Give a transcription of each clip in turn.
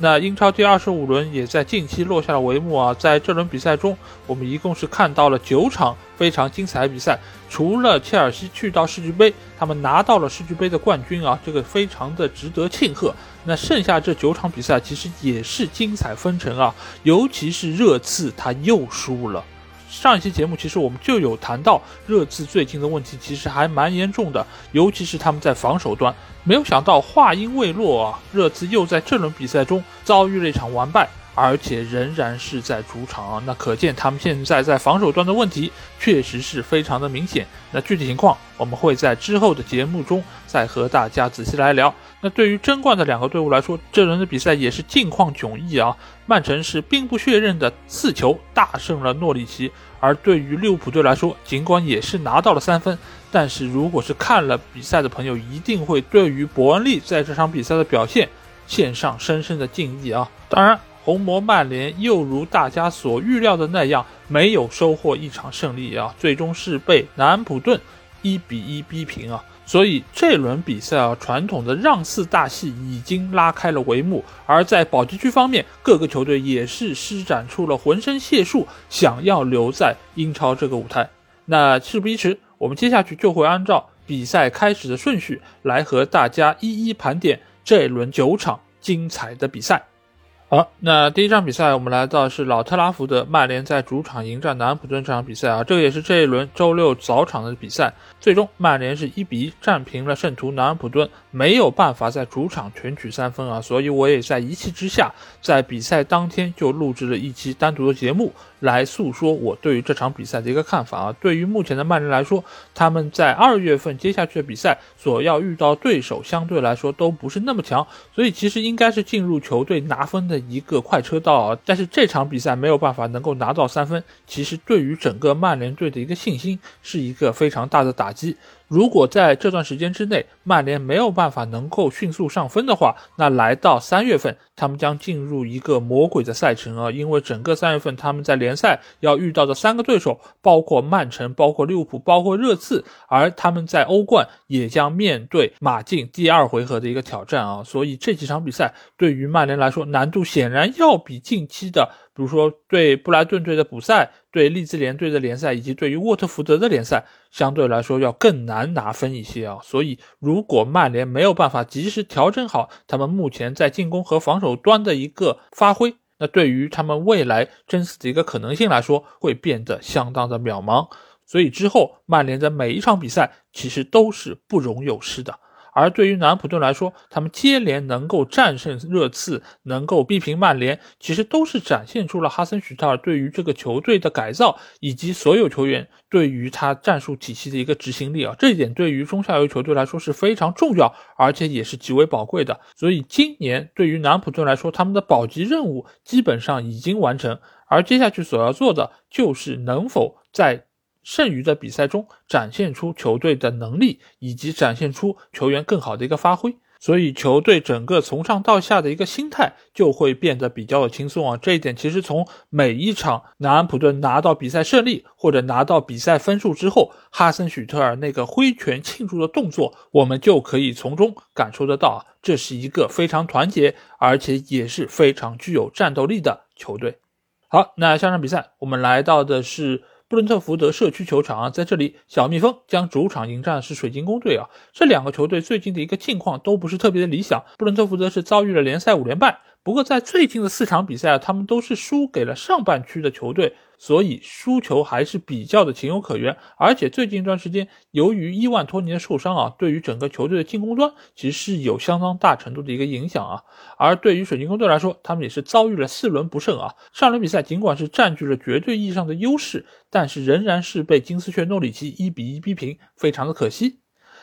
那英超第二十五轮也在近期落下了帷幕啊！在这轮比赛中，我们一共是看到了九场非常精彩的比赛。除了切尔西去到世俱杯，他们拿到了世俱杯的冠军啊，这个非常的值得庆贺。那剩下这九场比赛其实也是精彩纷呈啊，尤其是热刺他又输了。上一期节目其实我们就有谈到热刺最近的问题，其实还蛮严重的，尤其是他们在防守端。没有想到话音未落啊，热刺又在这轮比赛中遭遇了一场完败，而且仍然是在主场啊。那可见他们现在在防守端的问题确实是非常的明显。那具体情况我们会在之后的节目中再和大家仔细来聊。那对于争冠的两个队伍来说，这轮的比赛也是境况迥异啊。曼城是兵不血刃的四球大胜了诺里奇，而对于利物浦队来说，尽管也是拿到了三分，但是如果是看了比赛的朋友，一定会对于伯恩利在这场比赛的表现献上深深的敬意啊。当然，红魔曼联又如大家所预料的那样，没有收获一场胜利啊，最终是被南安普顿一比一逼平啊。所以这轮比赛啊，传统的让四大戏已经拉开了帷幕。而在保级区方面，各个球队也是施展出了浑身解数，想要留在英超这个舞台。那事不宜迟，我们接下去就会按照比赛开始的顺序来和大家一一盘点这一轮九场精彩的比赛。好，那第一场比赛，我们来到是老特拉福德，曼联在主场迎战南安普顿这场比赛啊，这个也是这一轮周六早场的比赛。最终，曼联是一比一战平了圣徒南安普顿，没有办法在主场全取三分啊，所以我也在一气之下，在比赛当天就录制了一期单独的节目。来诉说我对于这场比赛的一个看法啊。对于目前的曼联来说，他们在二月份接下去的比赛所要遇到对手相对来说都不是那么强，所以其实应该是进入球队拿分的一个快车道啊。但是这场比赛没有办法能够拿到三分，其实对于整个曼联队的一个信心是一个非常大的打击。如果在这段时间之内，曼联没有办法能够迅速上分的话，那来到三月份，他们将进入一个魔鬼的赛程啊！因为整个三月份他们在联赛要遇到的三个对手，包括曼城、包括利物浦、包括热刺，而他们在欧冠也将面对马竞第二回合的一个挑战啊！所以这几场比赛对于曼联来说，难度显然要比近期的。比如说，对布莱顿队的补赛，对利兹联队的联赛，以及对于沃特福德的联赛，相对来说要更难拿分一些啊。所以，如果曼联没有办法及时调整好他们目前在进攻和防守端的一个发挥，那对于他们未来争四的一个可能性来说，会变得相当的渺茫。所以之后，曼联的每一场比赛其实都是不容有失的。而对于南安普顿来说，他们接连能够战胜热刺，能够逼平曼联，其实都是展现出了哈森许特尔对于这个球队的改造，以及所有球员对于他战术体系的一个执行力啊。这一点对于中下游球队来说是非常重要，而且也是极为宝贵的。所以今年对于南安普顿来说，他们的保级任务基本上已经完成，而接下去所要做的就是能否在。剩余的比赛中展现出球队的能力，以及展现出球员更好的一个发挥，所以球队整个从上到下的一个心态就会变得比较的轻松啊。这一点其实从每一场南安普顿拿到比赛胜利或者拿到比赛分数之后，哈森许特尔那个挥拳庆祝的动作，我们就可以从中感受得到啊，这是一个非常团结，而且也是非常具有战斗力的球队。好，那下场比赛我们来到的是。布伦特福德社区球场啊，在这里，小蜜蜂将主场迎战的是水晶宫队啊。这两个球队最近的一个近况都不是特别的理想。布伦特福德是遭遇了联赛五连败。不过，在最近的四场比赛啊，他们都是输给了上半区的球队，所以输球还是比较的情有可原。而且最近一段时间，由于伊万托尼的受伤啊，对于整个球队的进攻端其实是有相当大程度的一个影响啊。而对于水晶宫队来说，他们也是遭遇了四轮不胜啊。上轮比赛尽管是占据了绝对意义上的优势，但是仍然是被金丝雀诺里奇一比一逼平，非常的可惜。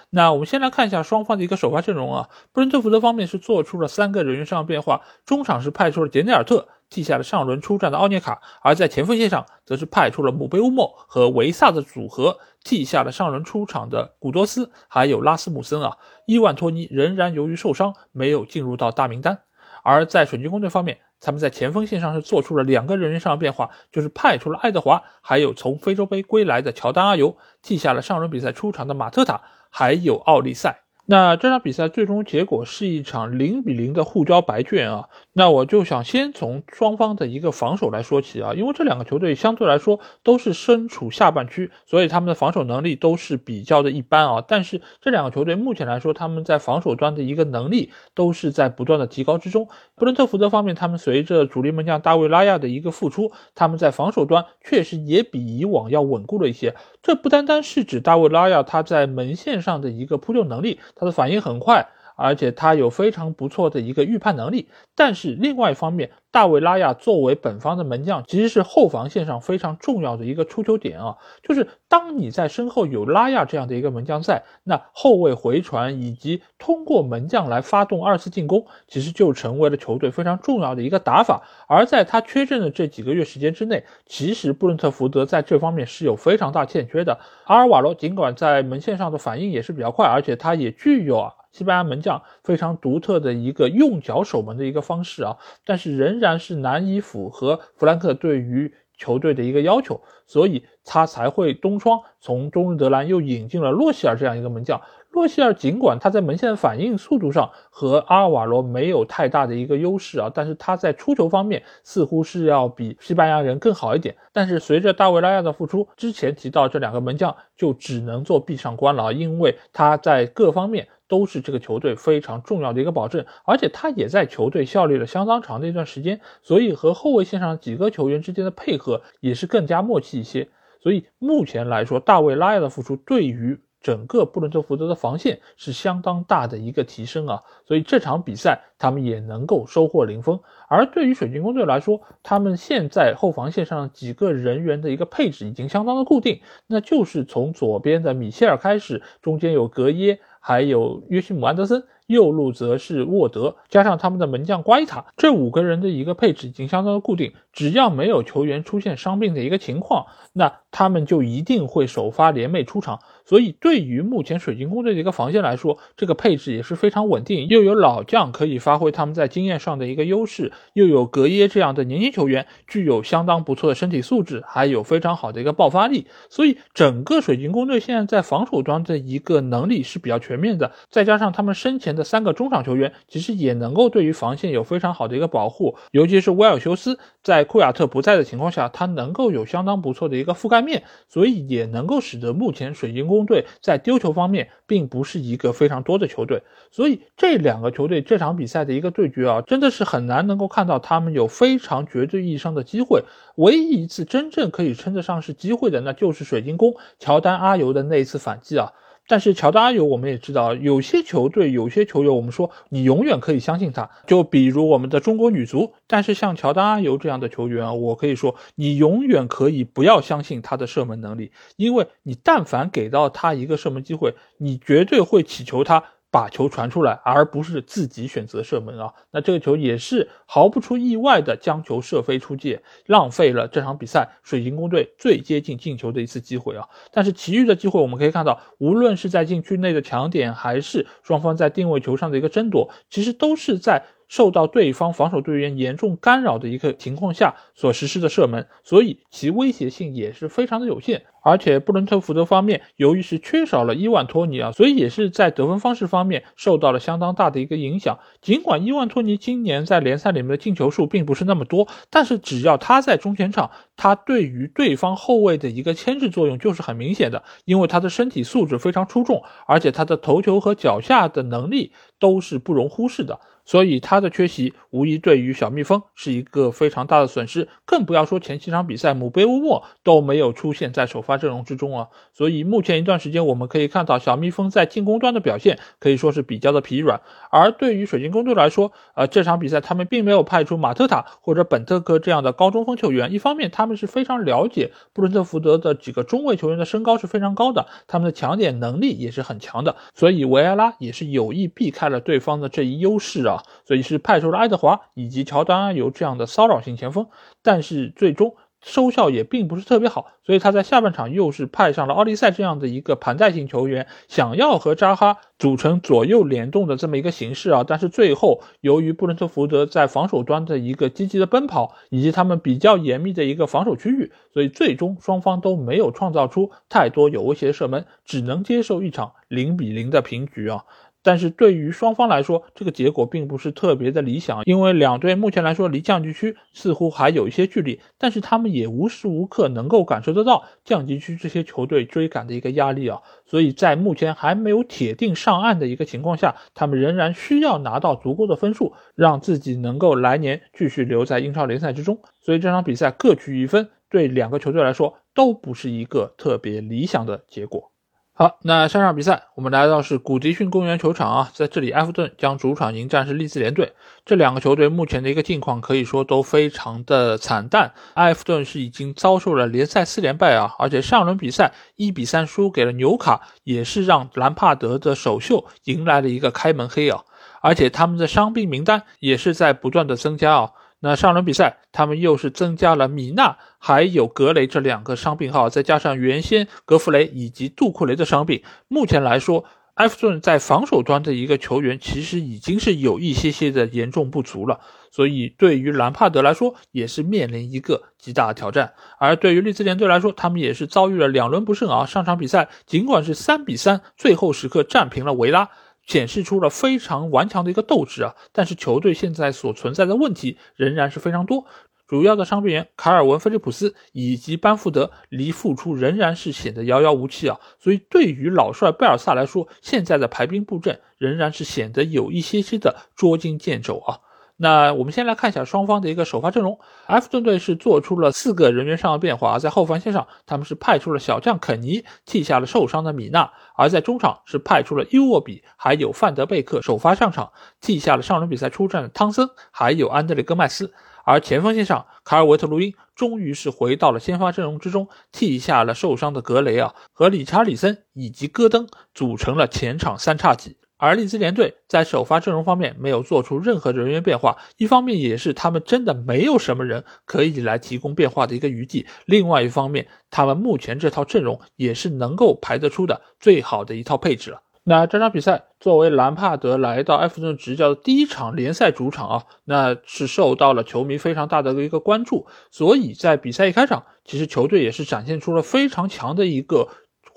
那我们先来看一下双方的一个首发阵容啊，布伦特福德方面是做出了三个人员上的变化，中场是派出了杰内尔特。替下了上轮出战的奥涅卡，而在前锋线上则是派出了姆贝乌莫和维萨的组合，替下了上轮出场的古多斯，还有拉斯姆森啊。伊万托尼仍然由于受伤没有进入到大名单。而在水晶宫队方面，他们在前锋线上是做出了两个人员上的变化，就是派出了爱德华，还有从非洲杯归来的乔丹阿尤，替下了上轮比赛出场的马特塔，还有奥利赛。那这场比赛最终结果是一场零比零的互交白卷啊。那我就想先从双方的一个防守来说起啊，因为这两个球队相对来说都是身处下半区，所以他们的防守能力都是比较的一般啊。但是这两个球队目前来说，他们在防守端的一个能力都是在不断的提高之中。布伦特福德方面，他们随着主力门将大卫拉亚的一个复出，他们在防守端确实也比以往要稳固了一些。这不单单是指大卫拉亚他在门线上的一个扑救能力。他的反应很快，而且他有非常不错的一个预判能力。但是另外一方面，大卫拉亚作为本方的门将，其实是后防线上非常重要的一个出球点啊。就是当你在身后有拉亚这样的一个门将在，那后卫回传以及通过门将来发动二次进攻，其实就成为了球队非常重要的一个打法。而在他缺阵的这几个月时间之内，其实布伦特福德在这方面是有非常大欠缺的。阿尔瓦罗尽管在门线上的反应也是比较快，而且他也具有啊。西班牙门将非常独特的一个用脚守门的一个方式啊，但是仍然是难以符合弗兰克对于球队的一个要求，所以他才会东窗从中日德兰又引进了洛希尔这样一个门将。洛希尔尽管他在门线的反应速度上和阿尔瓦罗没有太大的一个优势啊，但是他在出球方面似乎是要比西班牙人更好一点。但是随着大卫拉亚的复出，之前提到这两个门将就只能做壁上观了啊，因为他在各方面。都是这个球队非常重要的一个保证，而且他也在球队效力了相当长的一段时间，所以和后卫线上几个球员之间的配合也是更加默契一些。所以目前来说，大卫拉亚的复出对于整个布伦特福德的防线是相当大的一个提升啊，所以这场比赛他们也能够收获零封。而对于水晶宫队来说，他们现在后防线上几个人员的一个配置已经相当的固定，那就是从左边的米切尔开始，中间有格耶。还有约西姆·安德森，右路则是沃德，加上他们的门将瓜伊塔，这五个人的一个配置已经相当的固定。只要没有球员出现伤病的一个情况，那他们就一定会首发联袂出场。所以，对于目前水晶宫队的一个防线来说，这个配置也是非常稳定，又有老将可以发挥他们在经验上的一个优势，又有格耶这样的年轻球员具有相当不错的身体素质，还有非常好的一个爆发力。所以，整个水晶宫队现在在防守端的一个能力是比较全面的。再加上他们身前的三个中场球员，其实也能够对于防线有非常好的一个保护，尤其是威尔修斯在库亚特不在的情况下，他能够有相当不错的一个覆盖面，所以也能够使得目前水晶宫。队在丢球方面并不是一个非常多的球队，所以这两个球队这场比赛的一个对决啊，真的是很难能够看到他们有非常绝对意义上的机会。唯一一次真正可以称得上是机会的，那就是水晶宫乔丹阿尤的那一次反击啊。但是乔丹阿尤，我们也知道，有些球队、有些球员，我们说你永远可以相信他。就比如我们的中国女足，但是像乔丹阿尤这样的球员，我可以说你永远可以不要相信他的射门能力，因为你但凡给到他一个射门机会，你绝对会祈求他。把球传出来，而不是自己选择射门啊！那这个球也是毫不出意外的将球射飞出界，浪费了这场比赛水晶宫队最接近进球的一次机会啊！但是其余的机会我们可以看到，无论是在禁区内的抢点，还是双方在定位球上的一个争夺，其实都是在。受到对方防守队员严重干扰的一个情况下所实施的射门，所以其威胁性也是非常的有限。而且布伦特福德方面由于是缺少了伊万托尼啊，所以也是在得分方式方面受到了相当大的一个影响。尽管伊万托尼今年在联赛里面的进球数并不是那么多，但是只要他在中前场，他对于对方后卫的一个牵制作用就是很明显的，因为他的身体素质非常出众，而且他的头球和脚下的能力都是不容忽视的。所以他的缺席无疑对于小蜜蜂是一个非常大的损失，更不要说前七场比赛姆贝乌莫都没有出现在首发。阵容之中啊。所以目前一段时间，我们可以看到小蜜蜂在进攻端的表现可以说是比较的疲软。而对于水晶宫队来说，呃，这场比赛他们并没有派出马特塔或者本特科这样的高中锋球员。一方面，他们是非常了解布伦特福德的几个中卫球员的身高是非常高的，他们的抢点能力也是很强的，所以维埃拉也是有意避开了对方的这一优势啊，所以是派出了爱德华以及乔丹阿尤这样的骚扰型前锋，但是最终。收效也并不是特别好，所以他在下半场又是派上了奥利塞这样的一个盘带型球员，想要和扎哈组成左右联动的这么一个形式啊。但是最后由于布伦特福德在防守端的一个积极的奔跑，以及他们比较严密的一个防守区域，所以最终双方都没有创造出太多有威胁射门，只能接受一场零比零的平局啊。但是对于双方来说，这个结果并不是特别的理想，因为两队目前来说离降级区似乎还有一些距离，但是他们也无时无刻能够感受得到降级区这些球队追赶的一个压力啊，所以在目前还没有铁定上岸的一个情况下，他们仍然需要拿到足够的分数，让自己能够来年继续留在英超联赛之中。所以这场比赛各取一分，对两个球队来说都不是一个特别理想的结果。好，那上场比赛我们来到是古迪逊公园球场啊，在这里埃弗顿将主场迎战是利兹联队。这两个球队目前的一个境况可以说都非常的惨淡。埃弗顿是已经遭受了联赛四连败啊，而且上轮比赛一比三输给了纽卡，也是让兰帕德的首秀迎来了一个开门黑啊。而且他们的伤病名单也是在不断的增加啊。那上轮比赛，他们又是增加了米纳还有格雷这两个伤病号，再加上原先格弗雷以及杜库雷的伤病，目前来说，埃弗顿在防守端的一个球员其实已经是有一些些的严重不足了，所以对于兰帕德来说，也是面临一个极大的挑战。而对于利兹联队来说，他们也是遭遇了两轮不胜啊，上场比赛尽管是三比三，最后时刻战平了维拉。显示出了非常顽强的一个斗志啊！但是球队现在所存在的问题仍然是非常多，主要的伤病员卡尔文·菲利普斯以及班福德离复出仍然是显得遥遥无期啊！所以对于老帅贝尔萨来说，现在的排兵布阵仍然是显得有一些些的捉襟见肘啊！那我们先来看一下双方的一个首发阵容。埃弗顿队是做出了四个人员上的变化，在后防线上，他们是派出了小将肯尼替下了受伤的米纳；而在中场是派出了伊沃比还有范德贝克首发上场，替下了上轮比赛出战的汤森还有安德烈戈麦斯；而前锋线上，卡尔维特卢因终于是回到了先发阵容之中，替下了受伤的格雷啊和理查里森以及戈登组成了前场三叉戟。而利兹联队在首发阵容方面没有做出任何人员变化，一方面也是他们真的没有什么人可以来提供变化的一个余地，另外一方面，他们目前这套阵容也是能够排得出的最好的一套配置了。那这场比赛作为兰帕德来到埃弗顿执教的第一场联赛主场啊，那是受到了球迷非常大的一个关注，所以在比赛一开场，其实球队也是展现出了非常强的一个。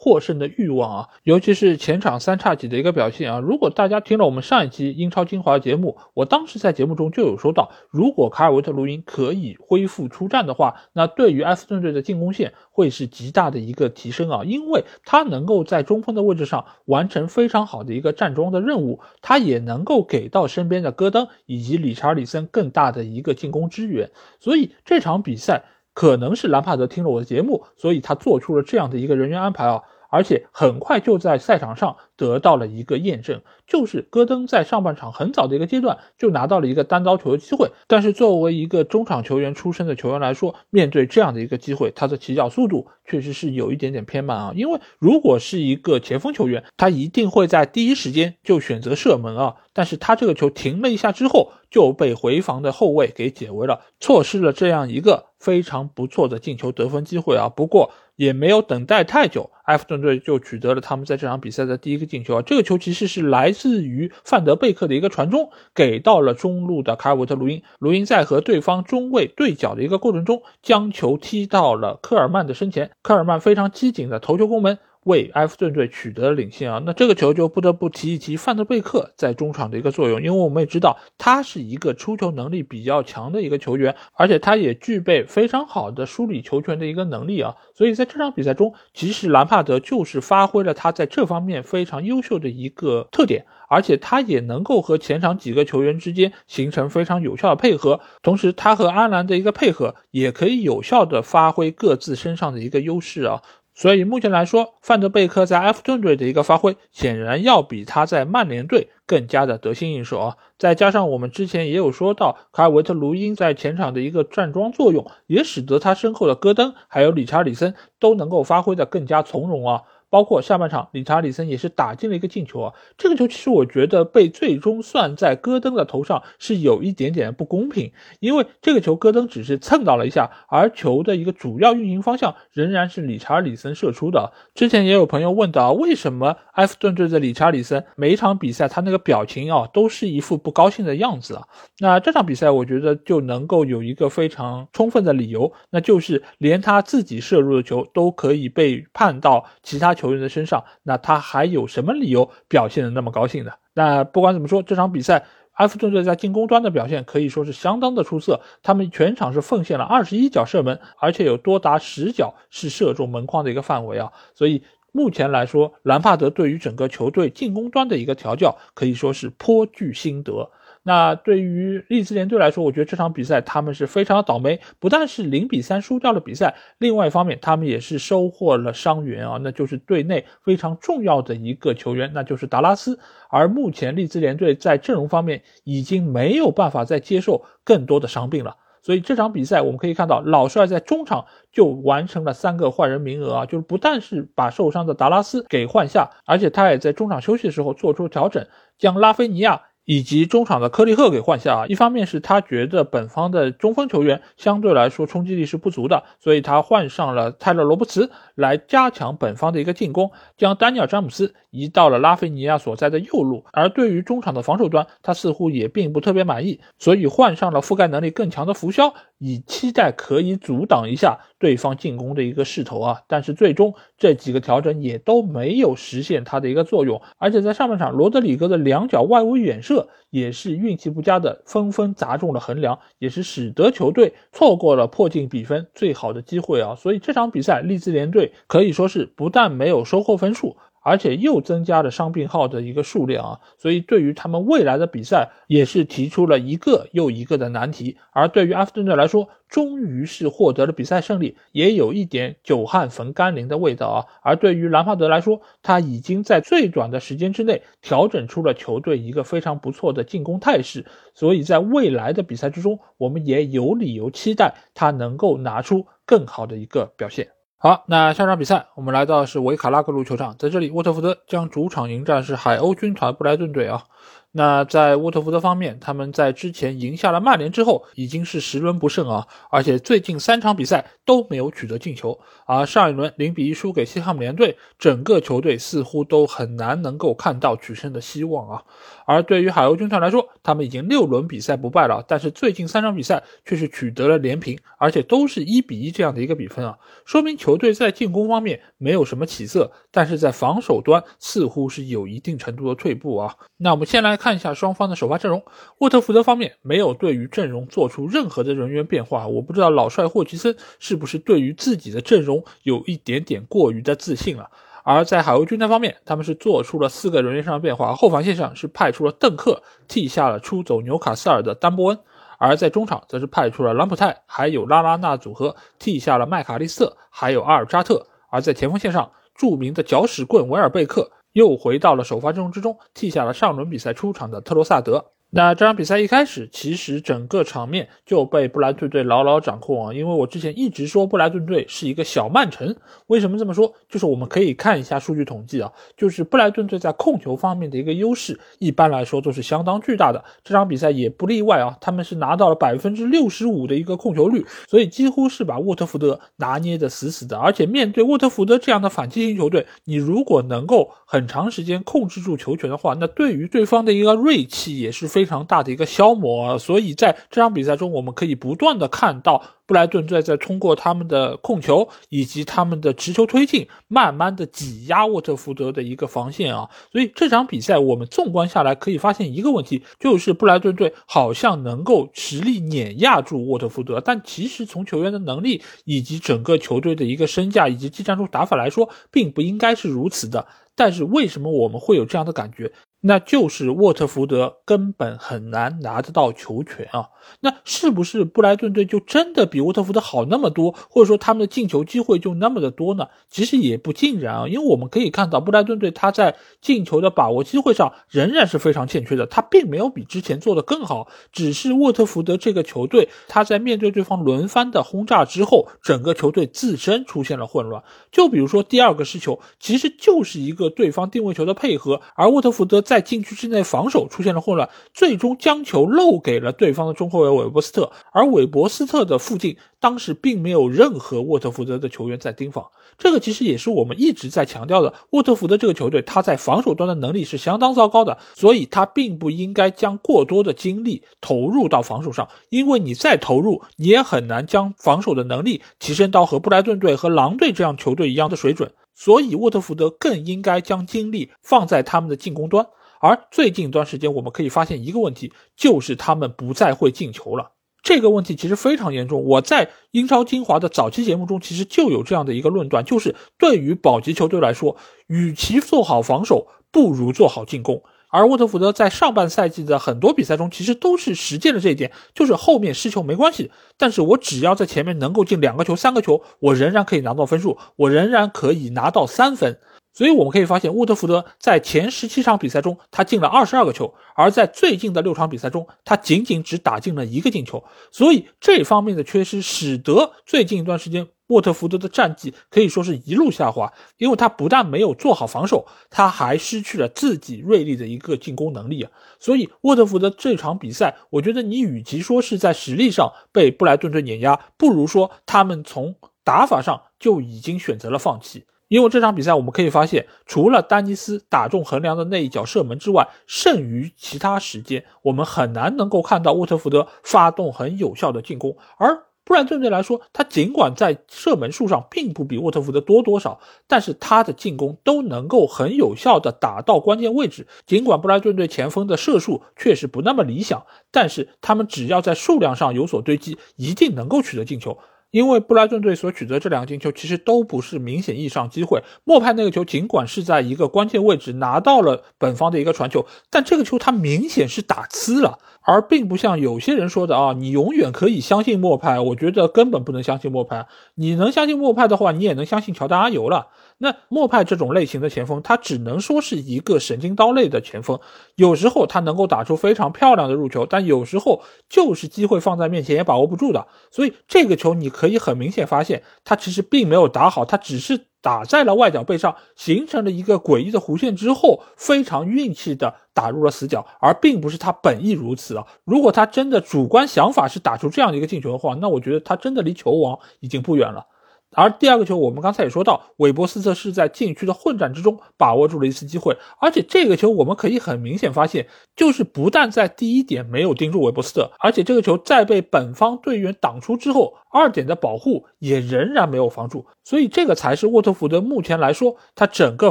获胜的欲望啊，尤其是前场三叉戟的一个表现啊。如果大家听了我们上一期英超精华节目，我当时在节目中就有说到，如果卡尔维特卢因可以恢复出战的话，那对于埃弗顿队的进攻线会是极大的一个提升啊，因为他能够在中锋的位置上完成非常好的一个站桩的任务，他也能够给到身边的戈登以及理查里森更大的一个进攻支援，所以这场比赛。可能是兰帕德听了我的节目，所以他做出了这样的一个人员安排啊，而且很快就在赛场上得到了一个验证，就是戈登在上半场很早的一个阶段就拿到了一个单刀球的机会，但是作为一个中场球员出身的球员来说，面对这样的一个机会，他的起脚速度确实是有一点点偏慢啊，因为如果是一个前锋球员，他一定会在第一时间就选择射门啊，但是他这个球停了一下之后。就被回防的后卫给解围了，错失了这样一个非常不错的进球得分机会啊！不过也没有等待太久，埃弗顿队就取得了他们在这场比赛的第一个进球啊！这个球其实是来自于范德贝克的一个传中，给到了中路的卡尔维特卢因，卢因在和对方中卫对角的一个过程中，将球踢到了科尔曼的身前，科尔曼非常机警的头球攻门。为埃弗顿队取得了领先啊，那这个球就不得不提一提范德贝克在中场的一个作用，因为我们也知道他是一个出球能力比较强的一个球员，而且他也具备非常好的梳理球权的一个能力啊，所以在这场比赛中，其实兰帕德就是发挥了他在这方面非常优秀的一个特点，而且他也能够和前场几个球员之间形成非常有效的配合，同时他和阿兰的一个配合也可以有效的发挥各自身上的一个优势啊。所以目前来说，范德贝克在埃弗顿队的一个发挥，显然要比他在曼联队更加的得心应手啊。再加上我们之前也有说到，卡尔维特卢因在前场的一个站桩作用，也使得他身后的戈登还有理查里森都能够发挥的更加从容啊。包括下半场，理查里森也是打进了一个进球啊。这个球其实我觉得被最终算在戈登的头上是有一点点不公平，因为这个球戈登只是蹭到了一下，而球的一个主要运行方向仍然是理查里森射出的。之前也有朋友问到，为什么埃弗顿队的理查里森每一场比赛他那个表情啊都是一副不高兴的样子啊？那这场比赛我觉得就能够有一个非常充分的理由，那就是连他自己射入的球都可以被判到其他。球员的身上，那他还有什么理由表现的那么高兴呢？那不管怎么说，这场比赛埃弗顿队在进攻端的表现可以说是相当的出色，他们全场是奉献了二十一脚射门，而且有多达十脚是射中门框的一个范围啊！所以目前来说，兰帕德对于整个球队进攻端的一个调教可以说是颇具心得。那对于利兹联队来说，我觉得这场比赛他们是非常倒霉，不但是零比三输掉了比赛，另外一方面他们也是收获了伤员啊，那就是队内非常重要的一个球员，那就是达拉斯。而目前利兹联队在阵容方面已经没有办法再接受更多的伤病了，所以这场比赛我们可以看到，老帅在中场就完成了三个换人名额啊，就是不但是把受伤的达拉斯给换下，而且他也在中场休息的时候做出调整，将拉菲尼亚。以及中场的科利赫给换下。啊，一方面是他觉得本方的中锋球员相对来说冲击力是不足的，所以他换上了泰勒罗伯茨来加强本方的一个进攻，将丹尼尔詹姆斯移到了拉菲尼亚所在的右路。而对于中场的防守端，他似乎也并不特别满意，所以换上了覆盖能力更强的福肖，以期待可以阻挡一下对方进攻的一个势头啊。但是最终这几个调整也都没有实现它的一个作用，而且在上半场罗德里戈的两脚外围远射。也是运气不佳的，纷纷砸中了横梁，也是使得球队错过了破镜比分最好的机会啊！所以这场比赛，利兹联队可以说是不但没有收获分数。而且又增加了伤病号的一个数量啊，所以对于他们未来的比赛也是提出了一个又一个的难题。而对于阿斯顿队来说，终于是获得了比赛胜利，也有一点久旱逢甘霖的味道啊。而对于兰帕德来说，他已经在最短的时间之内调整出了球队一个非常不错的进攻态势，所以在未来的比赛之中，我们也有理由期待他能够拿出更好的一个表现。好，那下场比赛我们来到是维卡拉格鲁球场，在这里沃特福德将主场迎战是海鸥军团布莱顿队啊。那在沃特福德方面，他们在之前赢下了曼联之后，已经是十轮不胜啊，而且最近三场比赛都没有取得进球。而上一轮零比一输给西汉姆联队，整个球队似乎都很难能够看到取胜的希望啊。而对于海鸥军团来说，他们已经六轮比赛不败了，但是最近三场比赛却是取得了连平，而且都是一比一这样的一个比分啊，说明球队在进攻方面没有什么起色，但是在防守端似乎是有一定程度的退步啊。那我们先来看。一下双方的首发阵容，沃特福德方面没有对于阵容做出任何的人员变化，我不知道老帅霍奇森是不是对于自己的阵容有一点点过于的自信了。而在海鸥军团方面，他们是做出了四个人员上的变化，后防线上是派出了邓克替下了出走纽卡斯尔的丹波恩，而在中场则是派出了兰普泰还有拉拉纳组合替下了麦卡利斯特还有阿尔扎特，而在前锋线上，著名的搅屎棍维尔贝克。又回到了首发阵容之中，替下了上轮比赛出场的特罗萨德。那这场比赛一开始，其实整个场面就被布莱顿队牢牢掌控啊！因为我之前一直说布莱顿队是一个小曼城，为什么这么说？就是我们可以看一下数据统计啊，就是布莱顿队在控球方面的一个优势，一般来说都是相当巨大的。这场比赛也不例外啊，他们是拿到了百分之六十五的一个控球率，所以几乎是把沃特福德拿捏的死死的。而且面对沃特福德这样的反击型球队，你如果能够很长时间控制住球权的话，那对于对方的一个锐气也是非。非常大的一个消磨，所以在这场比赛中，我们可以不断的看到布莱顿队在通过他们的控球以及他们的持球推进，慢慢的挤压沃特福德的一个防线啊。所以这场比赛我们纵观下来，可以发现一个问题，就是布莱顿队好像能够实力碾压住沃特福德，但其实从球员的能力以及整个球队的一个身价以及技战术打法来说，并不应该是如此的。但是为什么我们会有这样的感觉？那就是沃特福德根本很难拿得到球权啊！那是不是布莱顿队就真的比沃特福德好那么多，或者说他们的进球机会就那么的多呢？其实也不尽然啊，因为我们可以看到布莱顿队他在进球的把握机会上仍然是非常欠缺的，他并没有比之前做的更好，只是沃特福德这个球队他在面对对方轮番的轰炸之后，整个球队自身出现了混乱。就比如说第二个失球，其实就是一个对方定位球的配合，而沃特福德。在禁区之内防守出现了混乱，最终将球漏给了对方的中后卫韦伯斯特，而韦伯斯特的附近当时并没有任何沃特福德的球员在盯防。这个其实也是我们一直在强调的，沃特福德这个球队他在防守端的能力是相当糟糕的，所以他并不应该将过多的精力投入到防守上，因为你再投入，你也很难将防守的能力提升到和布莱顿队和狼队这样球队一样的水准。所以沃特福德更应该将精力放在他们的进攻端。而最近一段时间，我们可以发现一个问题，就是他们不再会进球了。这个问题其实非常严重。我在英超精华的早期节目中，其实就有这样的一个论断，就是对于保级球队来说，与其做好防守，不如做好进攻。而沃特福德在上半赛季的很多比赛中，其实都是实践了这一点，就是后面失球没关系，但是我只要在前面能够进两个球、三个球，我仍然可以拿到分数，我仍然可以拿到三分。所以我们可以发现，沃特福德在前十七场比赛中，他进了二十二个球；而在最近的六场比赛中，他仅仅只打进了一个进球。所以这方面的缺失，使得最近一段时间沃特福德的战绩可以说是一路下滑。因为他不但没有做好防守，他还失去了自己锐利的一个进攻能力啊！所以沃特福德这场比赛，我觉得你与其说是在实力上被布莱顿队碾压，不如说他们从打法上就已经选择了放弃。因为这场比赛，我们可以发现，除了丹尼斯打中横梁的那一脚射门之外，剩余其他时间，我们很难能够看到沃特福德发动很有效的进攻。而布莱顿队来说，他尽管在射门数上并不比沃特福德多多少，但是他的进攻都能够很有效的打到关键位置。尽管布莱顿队前锋的射术确实不那么理想，但是他们只要在数量上有所堆积，一定能够取得进球。因为布莱顿队所取得这两个进球，其实都不是明显意义上机会。莫派那个球尽管是在一个关键位置拿到了本方的一个传球，但这个球他明显是打呲了，而并不像有些人说的啊，你永远可以相信莫派。我觉得根本不能相信莫派。你能相信莫派的话，你也能相信乔丹阿尤了。那莫派这种类型的前锋，他只能说是一个神经刀类的前锋。有时候他能够打出非常漂亮的入球，但有时候就是机会放在面前也把握不住的。所以这个球你可以很明显发现，他其实并没有打好，他只是打在了外脚背上，形成了一个诡异的弧线之后，非常运气的打入了死角，而并不是他本意如此啊。如果他真的主观想法是打出这样的一个进球的话，那我觉得他真的离球王已经不远了。而第二个球，我们刚才也说到，韦伯斯特是在禁区的混战之中把握住了一次机会，而且这个球我们可以很明显发现，就是不但在第一点没有盯住韦伯斯特，而且这个球在被本方队员挡出之后，二点的保护也仍然没有防住，所以这个才是沃特福德目前来说他整个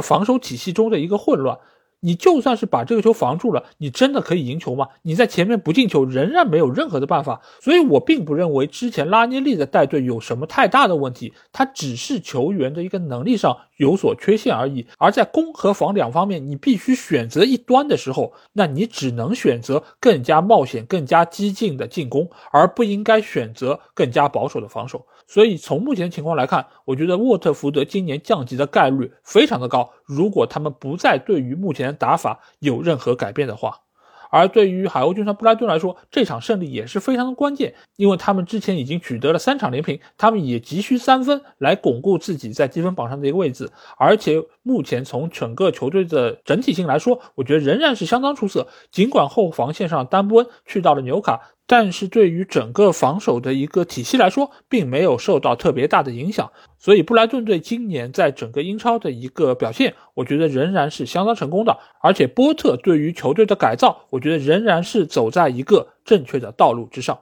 防守体系中的一个混乱。你就算是把这个球防住了，你真的可以赢球吗？你在前面不进球，仍然没有任何的办法。所以我并不认为之前拉涅利的带队有什么太大的问题，他只是球员的一个能力上有所缺陷而已。而在攻和防两方面，你必须选择一端的时候，那你只能选择更加冒险、更加激进的进攻，而不应该选择更加保守的防守。所以从目前情况来看，我觉得沃特福德今年降级的概率非常的高。如果他们不再对于目前的打法有任何改变的话，而对于海鸥军团布莱顿来说，这场胜利也是非常的关键，因为他们之前已经取得了三场连平，他们也急需三分来巩固自己在积分榜上的一个位置。而且目前从整个球队的整体性来说，我觉得仍然是相当出色。尽管后防线上丹布恩去到了纽卡。但是对于整个防守的一个体系来说，并没有受到特别大的影响，所以布莱顿队今年在整个英超的一个表现，我觉得仍然是相当成功的。而且波特对于球队的改造，我觉得仍然是走在一个正确的道路之上。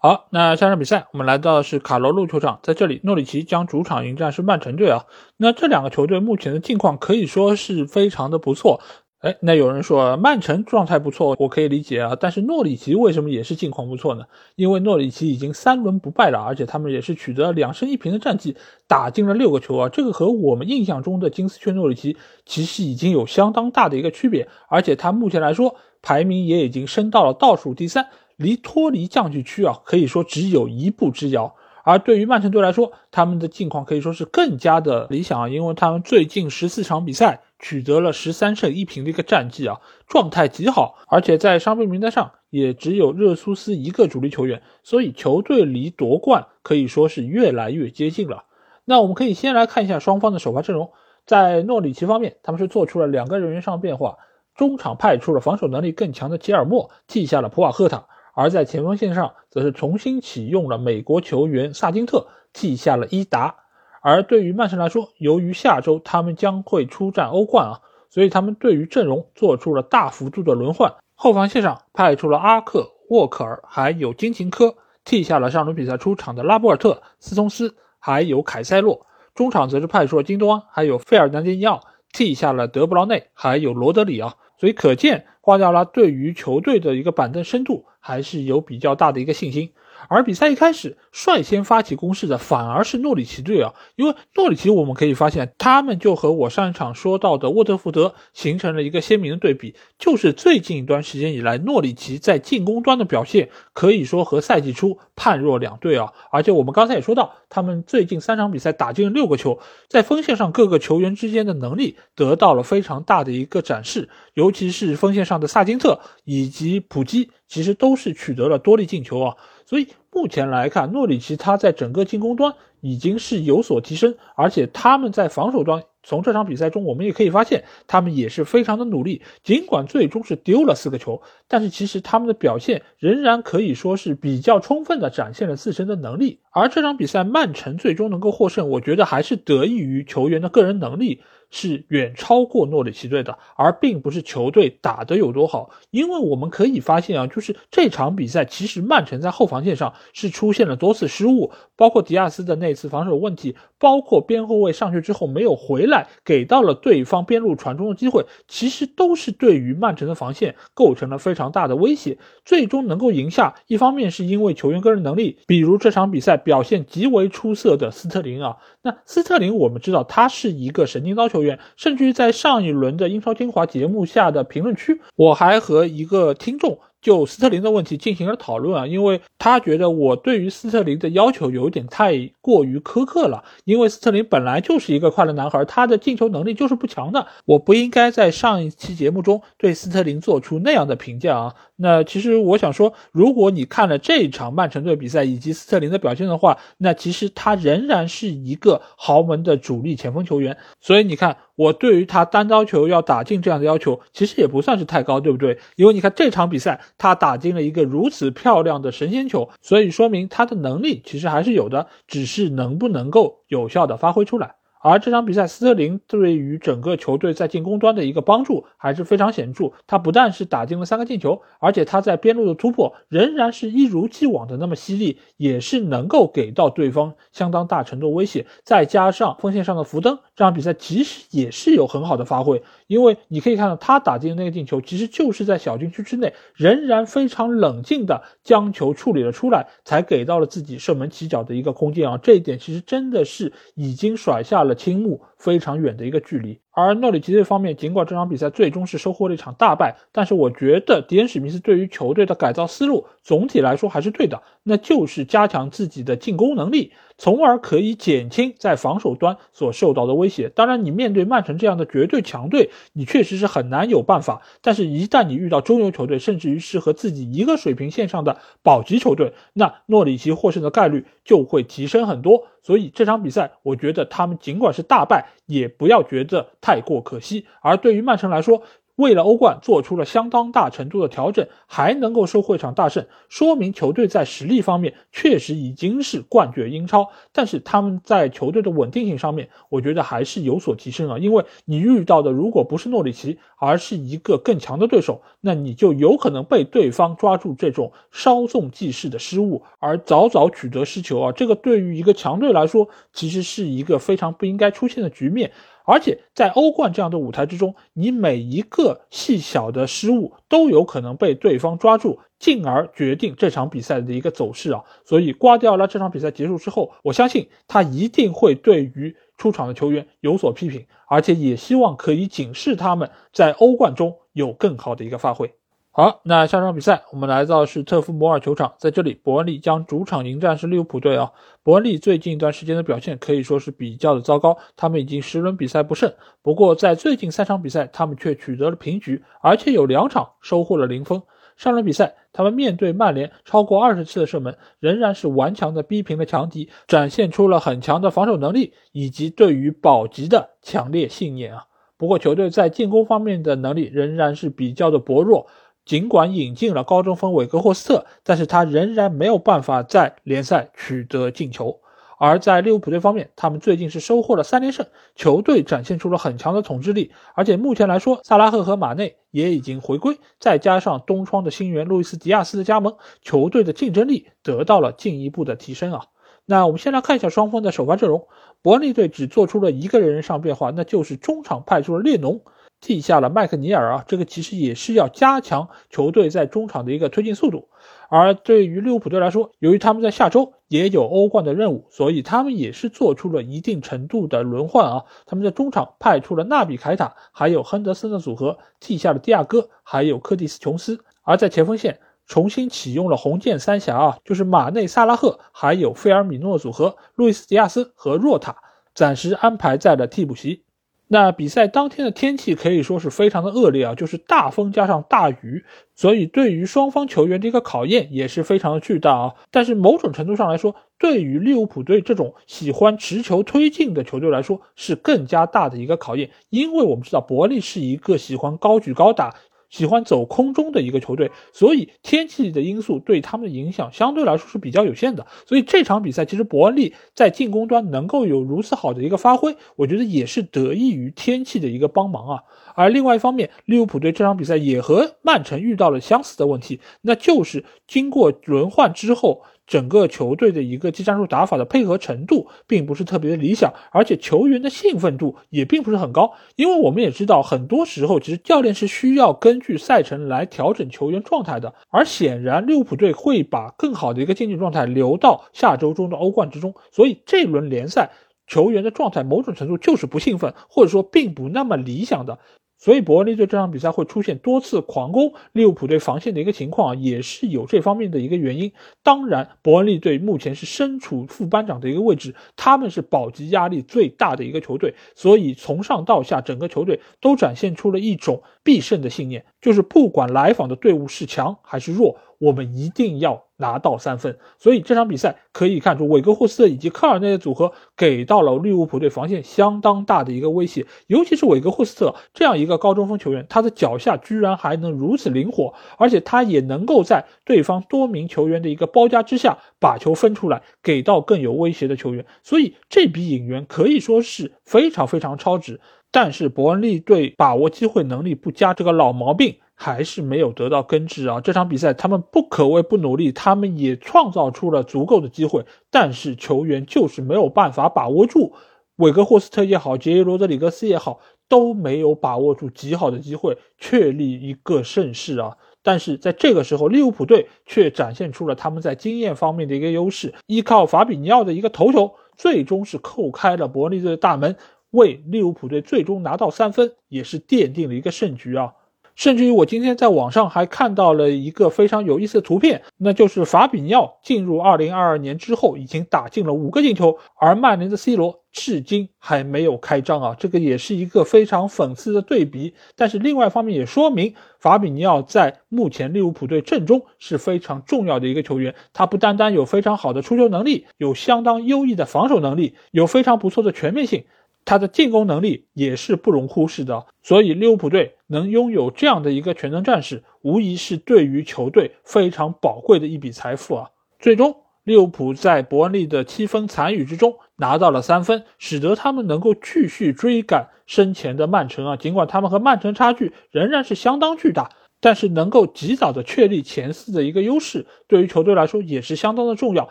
好，那下场比赛我们来到的是卡罗路球场，在这里诺里奇将主场迎战是曼城队啊。那这两个球队目前的境况可以说是非常的不错。哎，那有人说曼城状态不错，我可以理解啊。但是诺里奇为什么也是近况不错呢？因为诺里奇已经三轮不败了，而且他们也是取得两胜一平的战绩，打进了六个球啊。这个和我们印象中的金丝雀诺里奇其实已经有相当大的一个区别，而且他目前来说排名也已经升到了倒数第三，离脱离降级区啊可以说只有一步之遥。而对于曼城队来说，他们的境况可以说是更加的理想啊，因为他们最近十四场比赛取得了十三胜一平的一个战绩啊，状态极好，而且在伤病名单上也只有热苏斯一个主力球员，所以球队离夺冠可以说是越来越接近了。那我们可以先来看一下双方的首发阵容，在诺里奇方面，他们是做出了两个人员上变化，中场派出了防守能力更强的吉尔莫，替下了普瓦赫塔。而在前锋线上，则是重新启用了美国球员萨金特，替下了伊达。而对于曼城来说，由于下周他们将会出战欧冠啊，所以他们对于阵容做出了大幅度的轮换。后防线上派出了阿克、沃克尔，还有金琴科，替下了上轮比赛出场的拉波尔特、斯通斯，还有凯塞洛。中场则是派出了金多安，还有费尔南迪尼奥，替下了德布劳内，还有罗德里啊。所以可见，瓜迪奥拉对于球队的一个板凳深度还是有比较大的一个信心。而比赛一开始率先发起攻势的反而是诺里奇队啊，因为诺里奇我们可以发现，他们就和我上一场说到的沃特福德形成了一个鲜明的对比，就是最近一段时间以来，诺里奇在进攻端的表现可以说和赛季初判若两队啊。而且我们刚才也说到，他们最近三场比赛打进了六个球，在锋线上各个球员之间的能力得到了非常大的一个展示，尤其是锋线上的萨金特以及普基，其实都是取得了多粒进球啊。所以目前来看，诺里奇他在整个进攻端已经是有所提升，而且他们在防守端，从这场比赛中我们也可以发现，他们也是非常的努力。尽管最终是丢了四个球，但是其实他们的表现仍然可以说是比较充分的展现了自身的能力。而这场比赛曼城最终能够获胜，我觉得还是得益于球员的个人能力。是远超过诺里奇队的，而并不是球队打得有多好。因为我们可以发现啊，就是这场比赛，其实曼城在后防线上是出现了多次失误，包括迪亚斯的那次防守问题，包括边后卫上去之后没有回来，给到了对方边路传中的机会，其实都是对于曼城的防线构成了非常大的威胁。最终能够赢下，一方面是因为球员个人能力，比如这场比赛表现极为出色的斯特林啊，那斯特林我们知道他是一个神经刀球员。甚至于在上一轮的英超精华节目下的评论区，我还和一个听众就斯特林的问题进行了讨论啊，因为他觉得我对于斯特林的要求有点太过于苛刻了，因为斯特林本来就是一个快乐男孩，他的进球能力就是不强的，我不应该在上一期节目中对斯特林做出那样的评价啊。那其实我想说，如果你看了这一场曼城队比赛以及斯特林的表现的话，那其实他仍然是一个豪门的主力前锋球员。所以你看，我对于他单刀球要打进这样的要求，其实也不算是太高，对不对？因为你看这场比赛，他打进了一个如此漂亮的神仙球，所以说明他的能力其实还是有的，只是能不能够有效的发挥出来。而这场比赛，斯特林对于整个球队在进攻端的一个帮助还是非常显著。他不但是打进了三个进球，而且他在边路的突破仍然是一如既往的那么犀利，也是能够给到对方相当大程度威胁。再加上锋线上的福登，这场比赛其实也是有很好的发挥。因为你可以看到他打进的那个进球，其实就是在小禁区之内，仍然非常冷静的将球处理了出来，才给到了自己射门起脚的一个空间啊。这一点其实真的是已经甩下了青木非常远的一个距离。而诺里奇队方面，尽管这场比赛最终是收获了一场大败，但是我觉得迪恩史密斯对于球队的改造思路总体来说还是对的，那就是加强自己的进攻能力，从而可以减轻在防守端所受到的威胁。当然，你面对曼城这样的绝对强队，你确实是很难有办法。但是，一旦你遇到中游球队，甚至于是和自己一个水平线上的保级球队，那诺里奇获胜的概率就会提升很多。所以这场比赛，我觉得他们尽管是大败，也不要觉得太过可惜。而对于曼城来说，为了欧冠做出了相当大程度的调整，还能够收获一场大胜，说明球队在实力方面确实已经是冠绝英超。但是他们在球队的稳定性上面，我觉得还是有所提升啊。因为你遇到的如果不是诺里奇，而是一个更强的对手，那你就有可能被对方抓住这种稍纵即逝的失误，而早早取得失球啊。这个对于一个强队来说，其实是一个非常不应该出现的局面。而且在欧冠这样的舞台之中，你每一个细小的失误都有可能被对方抓住，进而决定这场比赛的一个走势啊。所以瓜迪奥拉这场比赛结束之后，我相信他一定会对于出场的球员有所批评，而且也希望可以警示他们在欧冠中有更好的一个发挥。好，那下场比赛我们来到是特夫摩尔球场，在这里伯恩利将主场迎战是利物浦队啊。伯恩利最近一段时间的表现可以说是比较的糟糕，他们已经十轮比赛不胜。不过在最近三场比赛，他们却取得了平局，而且有两场收获了零封。上轮比赛他们面对曼联超过二十次的射门，仍然是顽强的逼平了强敌，展现出了很强的防守能力以及对于保级的强烈信念啊。不过球队在进攻方面的能力仍然是比较的薄弱。尽管引进了高中锋韦格霍斯特，但是他仍然没有办法在联赛取得进球。而在利物浦队方面，他们最近是收获了三连胜，球队展现出了很强的统治力。而且目前来说，萨拉赫和马内也已经回归，再加上东窗的新援路易斯·迪亚斯的加盟，球队的竞争力得到了进一步的提升啊。那我们先来看一下双方的首发阵容，伯恩利队只做出了一个人上变化，那就是中场派出了列侬。替下了麦克尼尔啊，这个其实也是要加强球队在中场的一个推进速度。而对于利物浦队来说，由于他们在下周也有欧冠的任务，所以他们也是做出了一定程度的轮换啊。他们在中场派出了纳比凯塔，还有亨德森的组合，替下了蒂亚戈，还有科蒂斯琼斯。而在前锋线重新启用了红箭三侠啊，就是马内、萨拉赫，还有费尔米诺组合，路易斯·迪亚斯和若塔暂时安排在了替补席。那比赛当天的天气可以说是非常的恶劣啊，就是大风加上大雨，所以对于双方球员的一个考验也是非常的巨大啊。但是某种程度上来说，对于利物浦队这种喜欢持球推进的球队来说，是更加大的一个考验，因为我们知道伯利是一个喜欢高举高打。喜欢走空中的一个球队，所以天气的因素对他们的影响相对来说是比较有限的。所以这场比赛其实伯恩利在进攻端能够有如此好的一个发挥，我觉得也是得益于天气的一个帮忙啊。而另外一方面，利物浦队这场比赛也和曼城遇到了相似的问题，那就是经过轮换之后。整个球队的一个技战术打法的配合程度并不是特别的理想，而且球员的兴奋度也并不是很高。因为我们也知道，很多时候其实教练是需要根据赛程来调整球员状态的。而显然利物浦队会把更好的一个竞技状态留到下周中的欧冠之中，所以这轮联赛球员的状态某种程度就是不兴奋，或者说并不那么理想的。所以伯恩利队这场比赛会出现多次狂攻利物浦队防线的一个情况，也是有这方面的一个原因。当然，伯恩利队目前是身处副班长的一个位置，他们是保级压力最大的一个球队，所以从上到下整个球队都展现出了一种必胜的信念，就是不管来访的队伍是强还是弱。我们一定要拿到三分，所以这场比赛可以看出，韦格霍斯特以及科尔内的组合给到了利物浦队防线相当大的一个威胁。尤其是韦格霍斯特这样一个高中锋球员，他的脚下居然还能如此灵活，而且他也能够在对方多名球员的一个包夹之下把球分出来，给到更有威胁的球员。所以这笔引援可以说是非常非常超值。但是伯恩利队把握机会能力不佳，这个老毛病。还是没有得到根治啊！这场比赛他们不可谓不努力，他们也创造出了足够的机会，但是球员就是没有办法把握住。韦格霍斯特也好，杰伊罗德里格斯也好，都没有把握住极好的机会，确立一个盛世啊！但是在这个时候，利物浦队却展现出了他们在经验方面的一个优势，依靠法比尼奥的一个头球，最终是扣开了伯利队的大门，为利物浦队最终拿到三分，也是奠定了一个胜局啊！甚至于，我今天在网上还看到了一个非常有意思的图片，那就是法比尼奥进入2022年之后，已经打进了五个进球，而曼联的 C 罗至今还没有开张啊，这个也是一个非常讽刺的对比。但是另外一方面也说明，法比尼奥在目前利物浦队阵中是非常重要的一个球员，他不单单有非常好的出球能力，有相当优异的防守能力，有非常不错的全面性。他的进攻能力也是不容忽视的，所以利物浦队能拥有这样的一个全能战士，无疑是对于球队非常宝贵的一笔财富啊！最终，利物浦在伯恩利的七分残雨之中拿到了三分，使得他们能够继续追赶身前的曼城啊！尽管他们和曼城差距仍然是相当巨大。但是能够及早的确立前四的一个优势，对于球队来说也是相当的重要。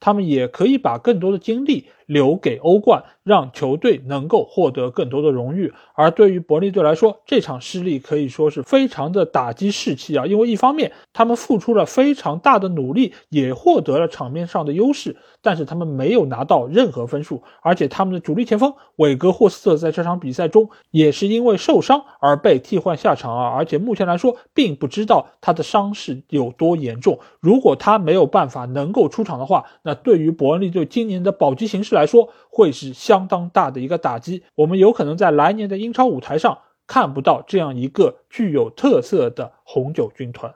他们也可以把更多的精力留给欧冠，让球队能够获得更多的荣誉。而对于伯利队来说，这场失利可以说是非常的打击士气啊！因为一方面他们付出了非常大的努力，也获得了场面上的优势，但是他们没有拿到任何分数，而且他们的主力前锋韦格霍斯特在这场比赛中也是因为受伤而被替换下场啊！而且目前来说，并不知道他的伤势有多严重。如果他没有办法能够出场的话，那对于伯恩利队今年的保级形势来说，会是相当大的一个打击。我们有可能在来年的英超舞台上看不到这样一个具有特色的红酒军团。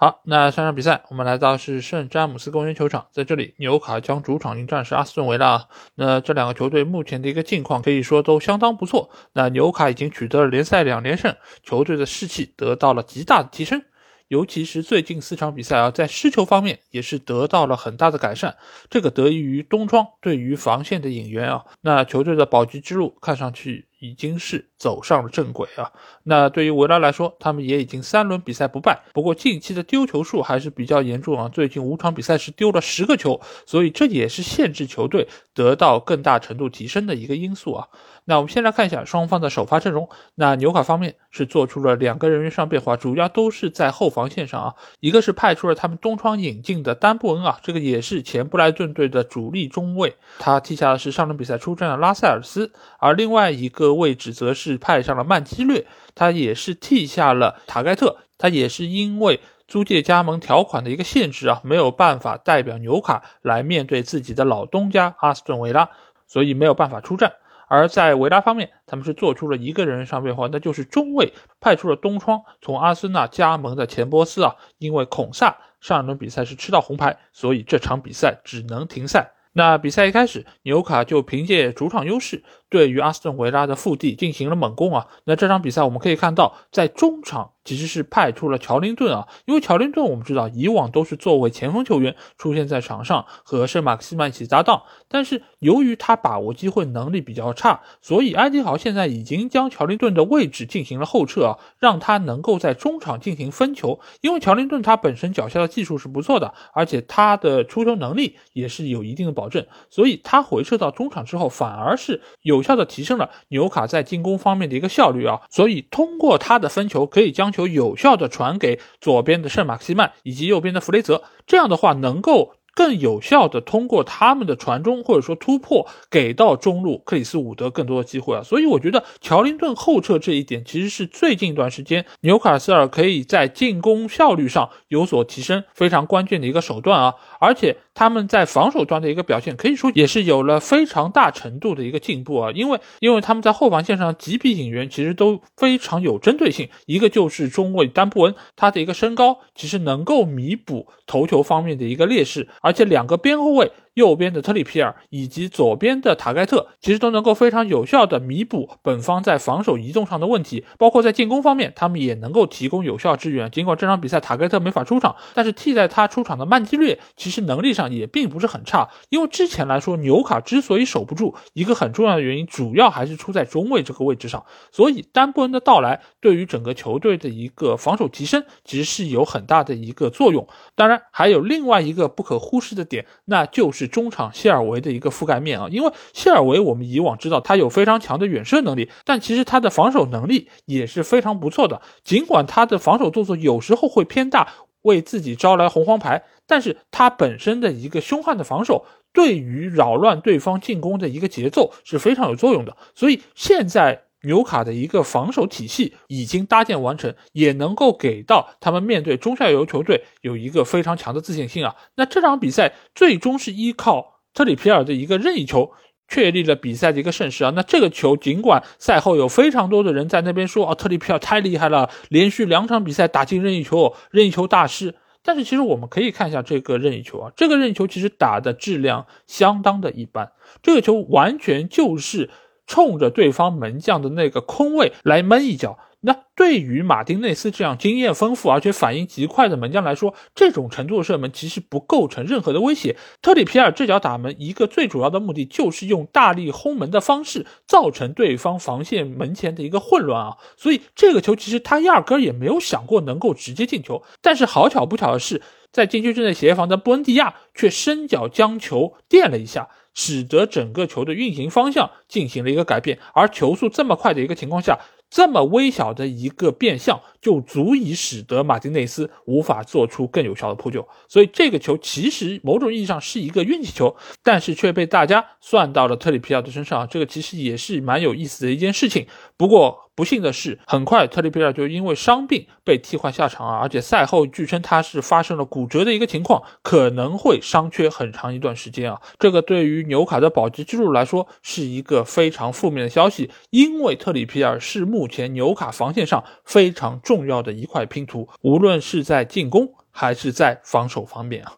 好，那上场比赛我们来到是圣詹姆斯公园球场，在这里纽卡将主场迎战是阿斯顿维拉。那这两个球队目前的一个境况可以说都相当不错。那纽卡已经取得了联赛两连胜，球队的士气得到了极大的提升。尤其是最近四场比赛啊，在失球方面也是得到了很大的改善。这个得益于东窗对于防线的引援啊。那球队的保级之路看上去已经是走上了正轨啊。那对于维拉来说，他们也已经三轮比赛不败。不过近期的丢球数还是比较严重啊，最近五场比赛是丢了十个球，所以这也是限制球队得到更大程度提升的一个因素啊。那我们先来看一下双方的首发阵容。那纽卡方面是做出了两个人员上变化，主要都是在后防线上啊。一个是派出了他们东窗引进的丹布恩啊，这个也是前布莱顿队的主力中卫，他替下的是上轮比赛出战的拉塞尔斯。而另外一个位置则是派上了曼基略，他也是替下了塔盖特，他也是因为租借加盟条款的一个限制啊，没有办法代表纽卡来面对自己的老东家阿斯顿维拉，所以没有办法出战。而在维拉方面，他们是做出了一个人上变化，那就是中卫派出了东窗从阿森纳加盟的钱波斯啊，因为孔萨上一轮比赛是吃到红牌，所以这场比赛只能停赛。那比赛一开始，纽卡就凭借主场优势。对于阿斯顿维拉的腹地进行了猛攻啊！那这场比赛我们可以看到，在中场其实是派出了乔林顿啊，因为乔林顿我们知道以往都是作为前锋球员出现在场上和圣马克西曼一起搭档，但是由于他把握机会能力比较差，所以安迪豪现在已经将乔林顿的位置进行了后撤啊，让他能够在中场进行分球，因为乔林顿他本身脚下的技术是不错的，而且他的出球能力也是有一定的保证，所以他回撤到中场之后反而是。有效的提升了纽卡在进攻方面的一个效率啊，所以通过他的分球可以将球有效的传给左边的圣马克西曼以及右边的弗雷泽，这样的话能够。更有效的通过他们的传中或者说突破给到中路克里斯伍德更多的机会啊，所以我觉得乔林顿后撤这一点其实是最近一段时间纽卡斯尔可以在进攻效率上有所提升非常关键的一个手段啊，而且他们在防守端的一个表现可以说也是有了非常大程度的一个进步啊，因为因为他们在后防线上几笔引援其实都非常有针对性，一个就是中卫丹布恩，他的一个身高其实能够弥补头球方面的一个劣势。而且两个边后卫。右边的特里皮尔以及左边的塔盖特，其实都能够非常有效的弥补本方在防守移动上的问题，包括在进攻方面，他们也能够提供有效支援。尽管这场比赛塔盖特没法出场，但是替代他出场的曼基略，其实能力上也并不是很差。因为之前来说，纽卡之所以守不住，一个很重要的原因，主要还是出在中卫这个位置上。所以丹布恩的到来，对于整个球队的一个防守提升，其实是有很大的一个作用。当然，还有另外一个不可忽视的点，那就是。中场谢尔维的一个覆盖面啊，因为谢尔维我们以往知道他有非常强的远射能力，但其实他的防守能力也是非常不错的。尽管他的防守动作有时候会偏大，为自己招来红黄牌，但是他本身的一个凶悍的防守，对于扰乱对方进攻的一个节奏是非常有作用的。所以现在。纽卡的一个防守体系已经搭建完成，也能够给到他们面对中下游球队有一个非常强的自信心啊。那这场比赛最终是依靠特里皮尔的一个任意球确立了比赛的一个胜势啊。那这个球尽管赛后有非常多的人在那边说啊，特里皮尔太厉害了，连续两场比赛打进任意球，任意球大师。但是其实我们可以看一下这个任意球啊，这个任意球其实打的质量相当的一般，这个球完全就是。冲着对方门将的那个空位来闷一脚，那对于马丁内斯这样经验丰富而且反应极快的门将来说，这种程度的射门其实不构成任何的威胁。特里皮尔这脚打门，一个最主要的目的就是用大力轰门的方式造成对方防线门前的一个混乱啊，所以这个球其实他压根也没有想过能够直接进球。但是好巧不巧的是，在禁区之内协防的布恩迪亚却伸脚将球垫了一下。使得整个球的运行方向进行了一个改变，而球速这么快的一个情况下。这么微小的一个变相，就足以使得马丁内斯无法做出更有效的扑救。所以这个球其实某种意义上是一个运气球，但是却被大家算到了特里皮尔的身上。这个其实也是蛮有意思的一件事情。不过。不幸的是，很快特里皮尔就因为伤病被替换下场啊，而且赛后据称他是发生了骨折的一个情况，可能会伤缺很长一段时间啊。这个对于纽卡的保级之路来说是一个非常负面的消息，因为特里皮尔是目前纽卡防线上非常重要的一块拼图，无论是在进攻还是在防守方面啊。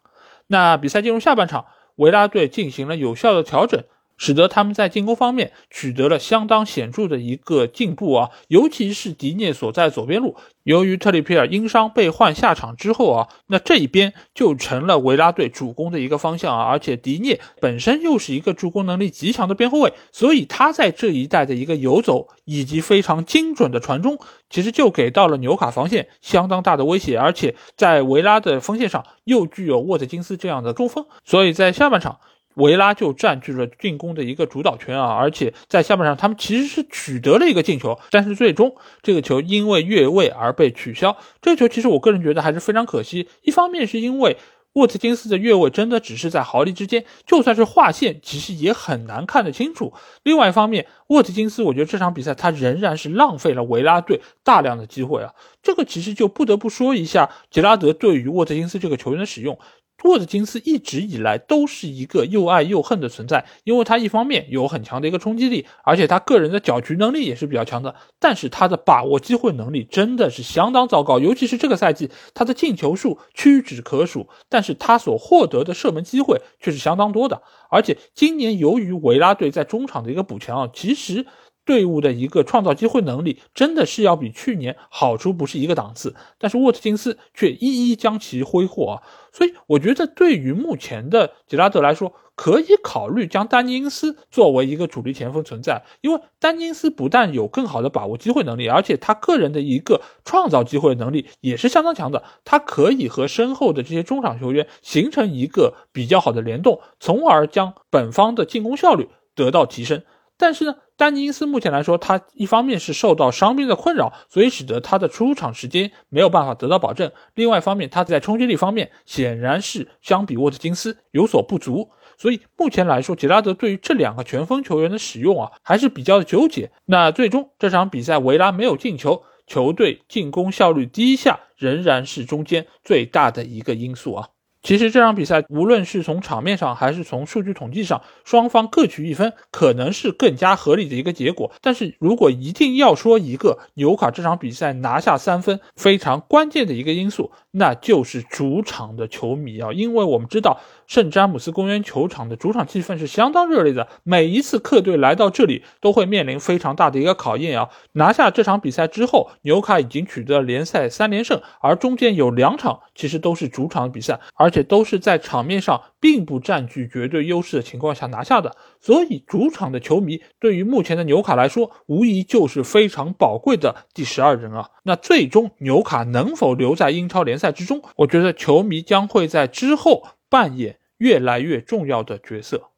那比赛进入下半场，维拉队进行了有效的调整。使得他们在进攻方面取得了相当显著的一个进步啊，尤其是迪涅所在左边路，由于特里皮尔因伤被换下场之后啊，那这一边就成了维拉队主攻的一个方向啊，而且迪涅本身又是一个助攻能力极强的边后卫，所以他在这一带的一个游走以及非常精准的传中，其实就给到了纽卡防线相当大的威胁，而且在维拉的锋线上又具有沃特金斯这样的中锋，所以在下半场。维拉就占据了进攻的一个主导权啊，而且在下半场他们其实是取得了一个进球，但是最终这个球因为越位而被取消。这个球其实我个人觉得还是非常可惜，一方面是因为沃特金斯的越位真的只是在毫厘之间，就算是划线，其实也很难看得清楚。另外一方面，沃特金斯我觉得这场比赛他仍然是浪费了维拉队大量的机会啊，这个其实就不得不说一下杰拉德对于沃特金斯这个球员的使用。沃特金斯一直以来都是一个又爱又恨的存在，因为他一方面有很强的一个冲击力，而且他个人的搅局能力也是比较强的，但是他的把握机会能力真的是相当糟糕，尤其是这个赛季，他的进球数屈指可数，但是他所获得的射门机会却是相当多的，而且今年由于维拉队在中场的一个补强啊，其实。队伍的一个创造机会能力真的是要比去年好出不是一个档次，但是沃特金斯却一一将其挥霍啊！所以我觉得对于目前的杰拉德来说，可以考虑将丹尼因斯作为一个主力前锋存在，因为丹尼因斯不但有更好的把握机会能力，而且他个人的一个创造机会能力也是相当强的，他可以和身后的这些中场球员形成一个比较好的联动，从而将本方的进攻效率得到提升。但是呢？丹尼斯目前来说，他一方面是受到伤病的困扰，所以使得他的出场时间没有办法得到保证；另外一方面，他在冲击力方面显然是相比沃特金斯有所不足。所以目前来说，杰拉德对于这两个前锋球员的使用啊，还是比较的纠结。那最终这场比赛，维拉没有进球，球队进攻效率低下，仍然是中间最大的一个因素啊。其实这场比赛，无论是从场面上还是从数据统计上，双方各取一分，可能是更加合理的一个结果。但是如果一定要说一个纽卡这场比赛拿下三分非常关键的一个因素，那就是主场的球迷啊，因为我们知道圣詹姆斯公园球场的主场气氛是相当热烈的，每一次客队来到这里都会面临非常大的一个考验啊。拿下这场比赛之后，纽卡已经取得了联赛三连胜，而中间有两场其实都是主场比赛，而且都是在场面上并不占据绝对优势的情况下拿下的，所以主场的球迷对于目前的纽卡来说，无疑就是非常宝贵的第十二人啊。那最终纽卡能否留在英超联赛之中，我觉得球迷将会在之后扮演越来越重要的角色。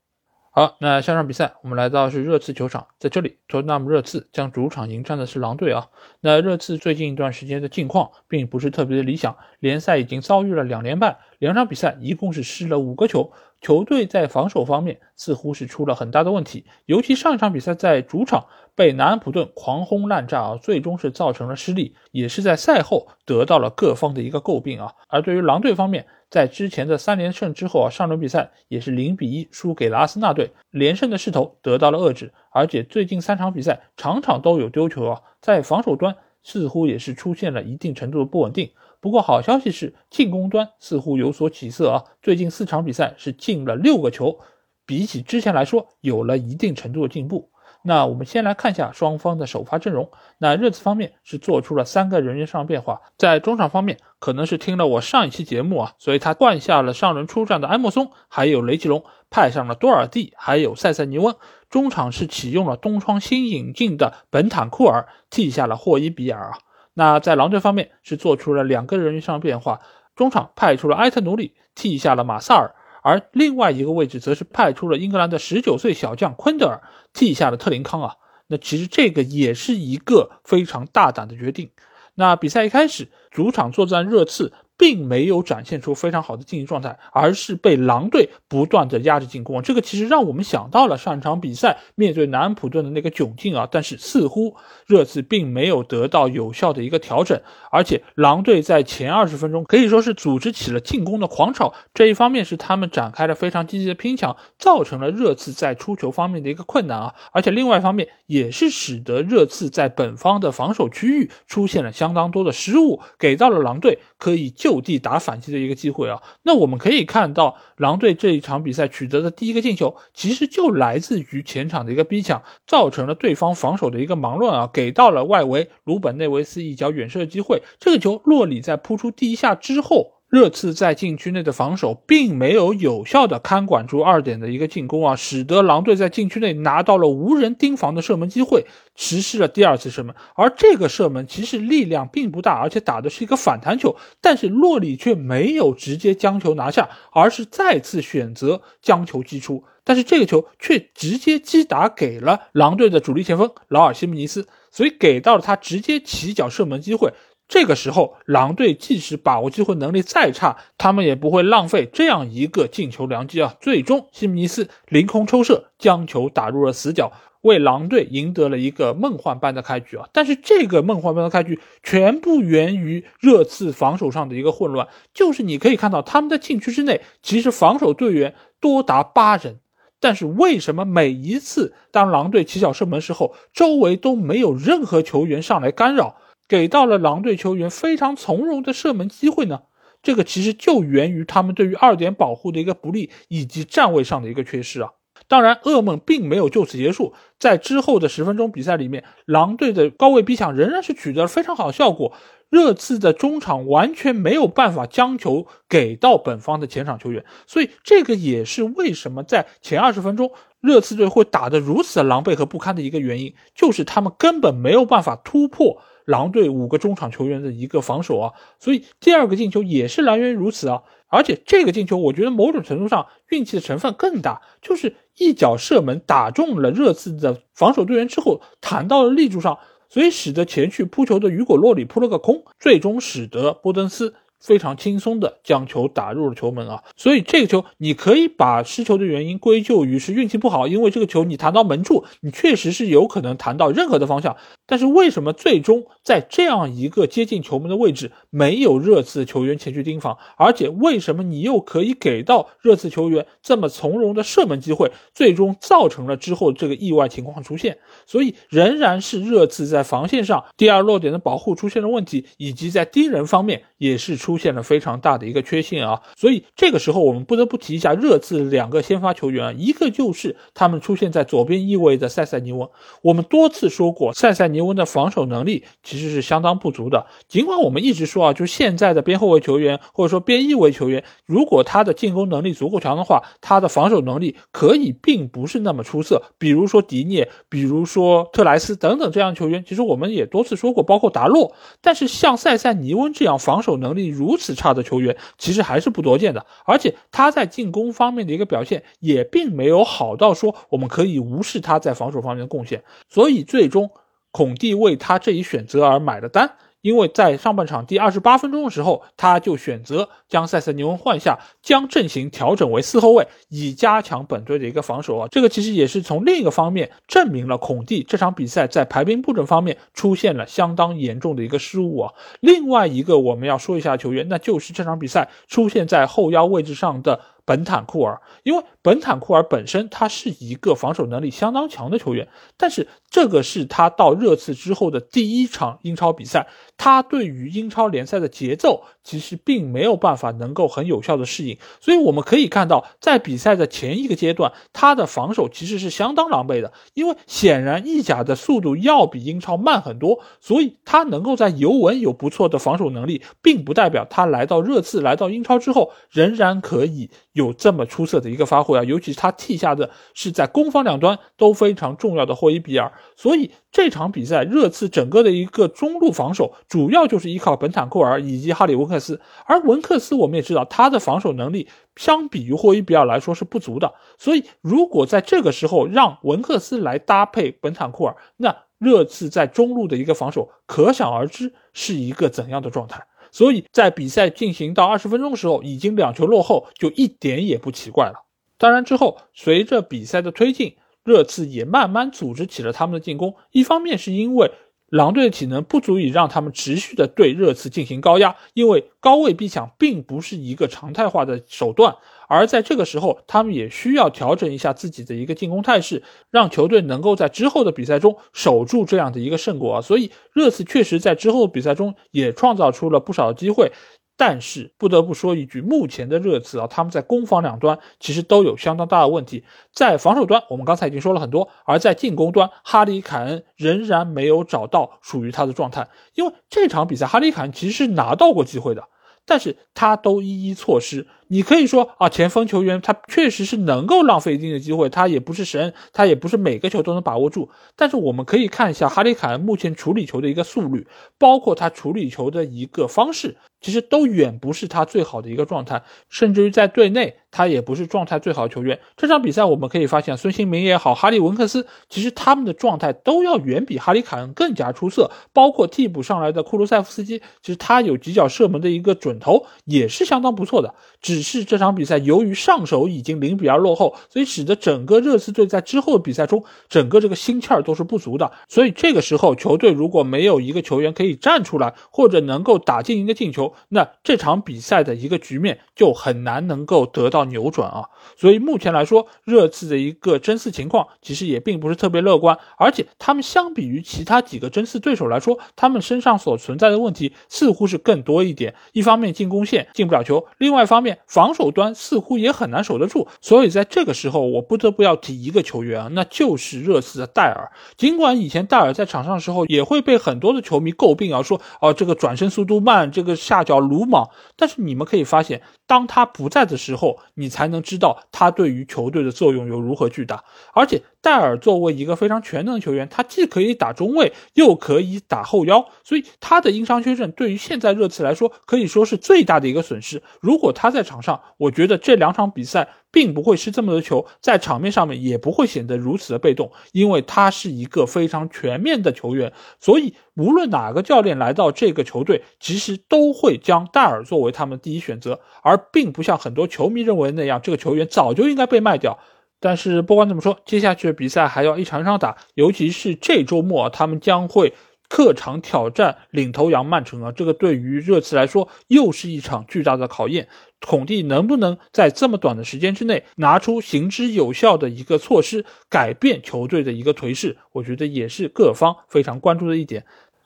好，那下场比赛我们来到是热刺球场，在这里，托纳姆热刺将主场迎战的是狼队啊。那热刺最近一段时间的境况并不是特别的理想，联赛已经遭遇了两连败，两场比赛一共是失了五个球，球队在防守方面似乎是出了很大的问题，尤其上一场比赛在主场被南安普顿狂轰滥炸啊，最终是造成了失利，也是在赛后得到了各方的一个诟病啊。而对于狼队方面，在之前的三连胜之后啊，上轮比赛也是零比一输给了阿森纳队，连胜的势头得到了遏制，而且最近三场比赛场场都有丢球啊，在防守端似乎也是出现了一定程度的不稳定。不过好消息是进攻端似乎有所起色啊，最近四场比赛是进了六个球，比起之前来说有了一定程度的进步。那我们先来看一下双方的首发阵容。那热刺方面是做出了三个人员上变化，在中场方面，可能是听了我上一期节目啊，所以他换下了上轮出战的埃莫松，还有雷吉隆，派上了多尔蒂，还有塞塞尼翁。中场是启用了东窗新引进的本坦库尔，替下了霍伊比尔啊。那在狼队方面是做出了两个人员上的变化，中场派出了埃特努里，替下了马萨尔。而另外一个位置则是派出了英格兰的十九岁小将昆德尔替下了特林康啊。那其实这个也是一个非常大胆的决定。那比赛一开始，主场作战热刺。并没有展现出非常好的竞技状态，而是被狼队不断的压着进攻。这个其实让我们想到了上场比赛面对南安普顿的那个窘境啊。但是似乎热刺并没有得到有效的一个调整，而且狼队在前二十分钟可以说是组织起了进攻的狂潮。这一方面是他们展开了非常积极的拼抢，造成了热刺在出球方面的一个困难啊。而且另外一方面也是使得热刺在本方的防守区域出现了相当多的失误，给到了狼队可以。就地打反击的一个机会啊，那我们可以看到，狼队这一场比赛取得的第一个进球，其实就来自于前场的一个逼抢，造成了对方防守的一个忙乱啊，给到了外围鲁本内维斯一脚远射的机会。这个球洛里在扑出第一下之后。热刺在禁区内的防守并没有有效的看管住二点的一个进攻啊，使得狼队在禁区内拿到了无人盯防的射门机会，实施了第二次射门。而这个射门其实力量并不大，而且打的是一个反弹球，但是洛里却没有直接将球拿下，而是再次选择将球击出。但是这个球却直接击打给了狼队的主力前锋劳尔西门尼斯，所以给到了他直接起脚射门机会。这个时候，狼队即使把握机会能力再差，他们也不会浪费这样一个进球良机啊！最终，西姆尼斯凌空抽射，将球打入了死角，为狼队赢得了一个梦幻般的开局啊！但是，这个梦幻般的开局全部源于热刺防守上的一个混乱，就是你可以看到他们在禁区之内，其实防守队员多达八人，但是为什么每一次当狼队起脚射门时候，周围都没有任何球员上来干扰？给到了狼队球员非常从容的射门机会呢，这个其实就源于他们对于二点保护的一个不利，以及站位上的一个缺失啊。当然，噩梦并没有就此结束，在之后的十分钟比赛里面，狼队的高位逼抢仍然是取得了非常好效果，热刺的中场完全没有办法将球给到本方的前场球员，所以这个也是为什么在前二十分钟热刺队会打得如此狼狈和不堪的一个原因，就是他们根本没有办法突破。狼队五个中场球员的一个防守啊，所以第二个进球也是来源于如此啊。而且这个进球，我觉得某种程度上运气的成分更大，就是一脚射门打中了热刺的防守队员之后弹到了立柱上，所以使得前去扑球的雨果洛里扑了个空，最终使得波登斯。非常轻松的将球打入了球门啊，所以这个球你可以把失球的原因归咎于是运气不好，因为这个球你弹到门柱，你确实是有可能弹到任何的方向。但是为什么最终在这样一个接近球门的位置没有热刺球员前去盯防，而且为什么你又可以给到热刺球员这么从容的射门机会，最终造成了之后这个意外情况出现？所以仍然是热刺在防线上第二落点的保护出现了问题，以及在盯人方面也是出。现了非常大的一个缺陷啊，所以这个时候我们不得不提一下热刺两个先发球员，一个就是他们出现在左边翼位的塞塞尼翁。我们多次说过，塞塞尼翁的防守能力其实是相当不足的。尽管我们一直说啊，就现在的边后卫球员或者说边翼位球员，如果他的进攻能力足够强的话，他的防守能力可以并不是那么出色。比如说迪涅，比如说特莱斯等等这样球员，其实我们也多次说过，包括达洛。但是像塞塞尼翁这样防守能力如如此差的球员其实还是不多见的，而且他在进攻方面的一个表现也并没有好到说我们可以无视他在防守方面的贡献，所以最终孔蒂为他这一选择而买了单。因为在上半场第二十八分钟的时候，他就选择将塞塞尼翁换下，将阵型调整为四后卫，以加强本队的一个防守啊。这个其实也是从另一个方面证明了孔蒂这场比赛在排兵布阵方面出现了相当严重的一个失误啊。另外一个我们要说一下球员，那就是这场比赛出现在后腰位置上的。本坦库尔，因为本坦库尔本身他是一个防守能力相当强的球员，但是这个是他到热刺之后的第一场英超比赛，他对于英超联赛的节奏其实并没有办法能够很有效的适应，所以我们可以看到，在比赛的前一个阶段，他的防守其实是相当狼狈的，因为显然意甲的速度要比英超慢很多，所以他能够在尤文有不错的防守能力，并不代表他来到热刺、来到英超之后仍然可以。有这么出色的一个发挥啊，尤其是他替下的是在攻防两端都非常重要的霍伊比尔，所以这场比赛热刺整个的一个中路防守主要就是依靠本坦库尔以及哈里文克斯，而文克斯我们也知道他的防守能力相比于霍伊比尔来说是不足的，所以如果在这个时候让文克斯来搭配本坦库尔，那热刺在中路的一个防守可想而知是一个怎样的状态。所以在比赛进行到二十分钟的时候，已经两球落后，就一点也不奇怪了。当然之后，随着比赛的推进，热刺也慢慢组织起了他们的进攻。一方面是因为狼队的体能不足以让他们持续的对热刺进行高压，因为高位逼抢并不是一个常态化的手段。而在这个时候，他们也需要调整一下自己的一个进攻态势，让球队能够在之后的比赛中守住这样的一个胜果啊。所以热刺确实在之后的比赛中也创造出了不少的机会，但是不得不说一句，目前的热刺啊，他们在攻防两端其实都有相当大的问题。在防守端，我们刚才已经说了很多，而在进攻端，哈里凯恩仍然没有找到属于他的状态。因为这场比赛，哈里凯恩其实是拿到过机会的，但是他都一一错失。你可以说啊，前锋球员他确实是能够浪费一定的机会，他也不是神，他也不是每个球都能把握住。但是我们可以看一下哈里凯恩目前处理球的一个速率，包括他处理球的一个方式，其实都远不是他最好的一个状态，甚至于在队内他也不是状态最好的球员。这场比赛我们可以发现，孙兴民也好，哈利文克斯，其实他们的状态都要远比哈里凯恩更加出色。包括替补上来的库卢塞夫斯基，其实他有几脚射门的一个准头也是相当不错的。只只是这场比赛由于上手已经零比二落后，所以使得整个热刺队在之后的比赛中，整个这个心气儿都是不足的。所以这个时候，球队如果没有一个球员可以站出来，或者能够打进一个进球，那这场比赛的一个局面就很难能够得到扭转啊。所以目前来说，热刺的一个争四情况其实也并不是特别乐观，而且他们相比于其他几个争四对手来说，他们身上所存在的问题似乎是更多一点。一方面进攻线进不了球，另外一方面。防守端似乎也很难守得住，所以在这个时候，我不得不要提一个球员啊，那就是热刺的戴尔。尽管以前戴尔在场上的时候也会被很多的球迷诟病啊，说哦这个转身速度慢，这个下脚鲁莽，但是你们可以发现。当他不在的时候，你才能知道他对于球队的作用有如何巨大。而且戴尔作为一个非常全能的球员，他既可以打中卫，又可以打后腰，所以他的因伤缺阵对于现在热刺来说可以说是最大的一个损失。如果他在场上，我觉得这两场比赛。并不会失这么多球，在场面上面也不会显得如此的被动，因为他是一个非常全面的球员，所以无论哪个教练来到这个球队，其实都会将戴尔作为他们第一选择，而并不像很多球迷认为那样，这个球员早就应该被卖掉。但是不管怎么说，接下去的比赛还要一场一场打，尤其是这周末，他们将会。客场挑战领头羊曼城啊，这个对于热刺来说又是一场巨大的考验。孔蒂能不能在这么短的时间之内拿出行之有效的一个措施，改变球队的一个颓势？我觉得也是各方非常关注的一点。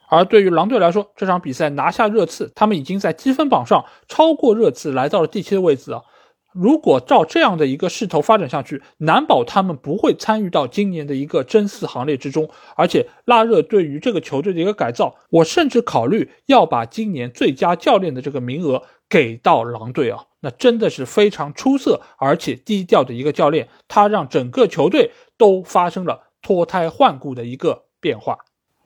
而对于狼队来说，这场比赛拿下热刺，他们已经在积分榜上超过热刺，来到了第七的位置啊。如果照这样的一个势头发展下去，难保他们不会参与到今年的一个争四行列之中。而且拉热对于这个球队的一个改造，我甚至考虑要把今年最佳教练的这个名额给到狼队啊！那真的是非常出色而且低调的一个教练，他让整个球队都发生了脱胎换骨的一个变化。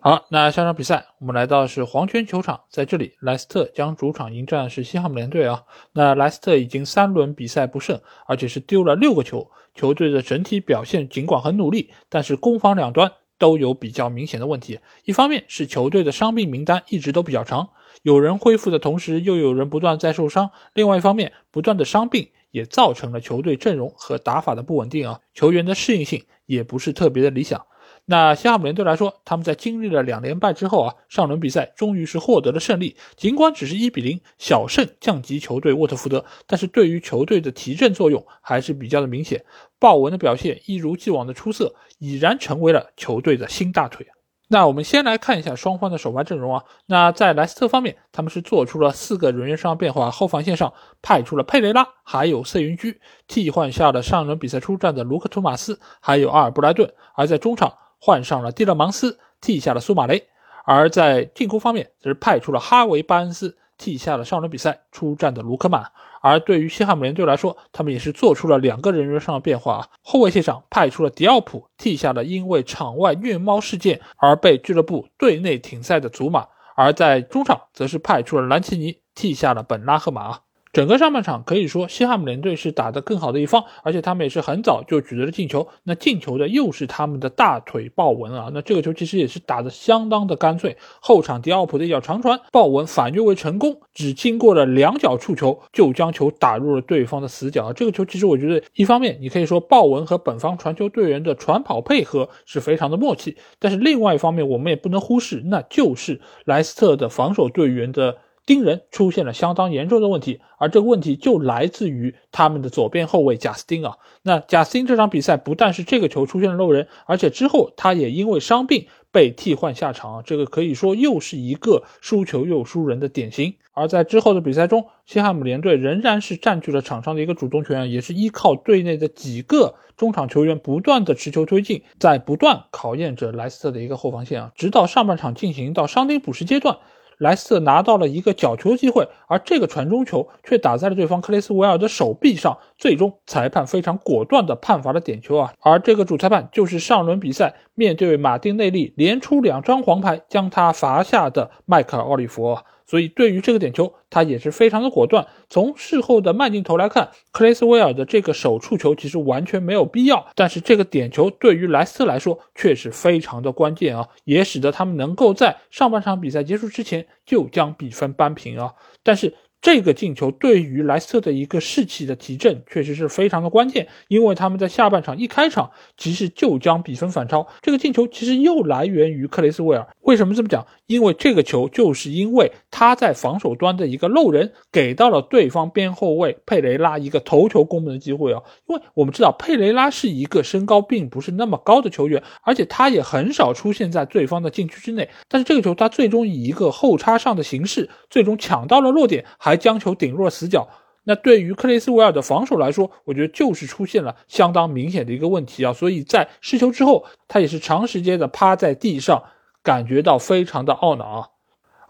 好，那下场比赛我们来到是黄泉球场，在这里莱斯特将主场迎战是西汉姆联队啊。那莱斯特已经三轮比赛不胜，而且是丢了六个球，球队的整体表现尽管很努力，但是攻防两端都有比较明显的问题。一方面是球队的伤病名单一直都比较长，有人恢复的同时又有人不断在受伤；另外一方面，不断的伤病也造成了球队阵容和打法的不稳定啊，球员的适应性也不是特别的理想。那西汉姆联队来说，他们在经历了两连败之后啊，上轮比赛终于是获得了胜利。尽管只是一比零小胜降级球队沃特福德，但是对于球队的提振作用还是比较的明显。鲍文的表现一如既往的出色，已然成为了球队的新大腿。那我们先来看一下双方的首发阵容啊。那在莱斯特方面，他们是做出了四个人员上变化，后防线上派出了佩雷拉，还有塞云居，替换下了上轮比赛出战的卢克托马斯，还有阿尔布莱顿。而在中场。换上了蒂勒芒斯，替下了苏马雷；而在进攻方面，则是派出了哈维·巴恩斯，替下了上轮比赛出战的卢克曼。而对于西汉姆联队来说，他们也是做出了两个人员上的变化啊。后卫线上派出了迪奥普替下了因为场外虐猫事件而被俱乐部队内停赛的祖马，而在中场则是派出了兰奇尼替下了本拉赫马。整个上半场可以说西汉姆联队是打得更好的一方，而且他们也是很早就取得了进球。那进球的又是他们的大腿鲍文啊，那这个球其实也是打得相当的干脆。后场迪奥普的一脚长传，鲍文反越位成功，只经过了两脚触球就将球打入了对方的死角。这个球其实我觉得，一方面你可以说鲍文和本方传球队员的传跑配合是非常的默契，但是另外一方面我们也不能忽视，那就是莱斯特的防守队员的。盯人出现了相当严重的问题，而这个问题就来自于他们的左边后卫贾斯汀啊。那贾斯汀这场比赛不但是这个球出现了漏人，而且之后他也因为伤病被替换下场。这个可以说又是一个输球又输人的典型。而在之后的比赛中，西汉姆联队仍然是占据了场上的一个主动权，也是依靠队内的几个中场球员不断的持球推进，在不断考验着莱斯特的一个后防线啊。直到上半场进行到伤停补时阶段。莱斯特拿到了一个角球机会，而这个传中球却打在了对方克雷斯维尔的手臂上，最终裁判非常果断地判罚了点球啊！而这个主裁判就是上轮比赛面对马丁内利连出两张黄牌将他罚下的迈克尔奥利弗。所以，对于这个点球，他也是非常的果断。从事后的慢镜头来看，克雷斯威尔的这个手触球其实完全没有必要，但是这个点球对于莱斯特来说却是非常的关键啊，也使得他们能够在上半场比赛结束之前就将比分扳平啊。但是，这个进球对于莱斯特的一个士气的提振确实是非常的关键，因为他们在下半场一开场其实就将比分反超。这个进球其实又来源于克雷斯维尔。为什么这么讲？因为这个球就是因为他在防守端的一个漏人，给到了对方边后卫佩雷拉一个头球攻门的机会啊。因为我们知道佩雷拉是一个身高并不是那么高的球员，而且他也很少出现在对方的禁区之内。但是这个球他最终以一个后插上的形式，最终抢到了落点，还。还将球顶入了死角，那对于克雷斯维尔的防守来说，我觉得就是出现了相当明显的一个问题啊。所以在失球之后，他也是长时间的趴在地上，感觉到非常的懊恼啊。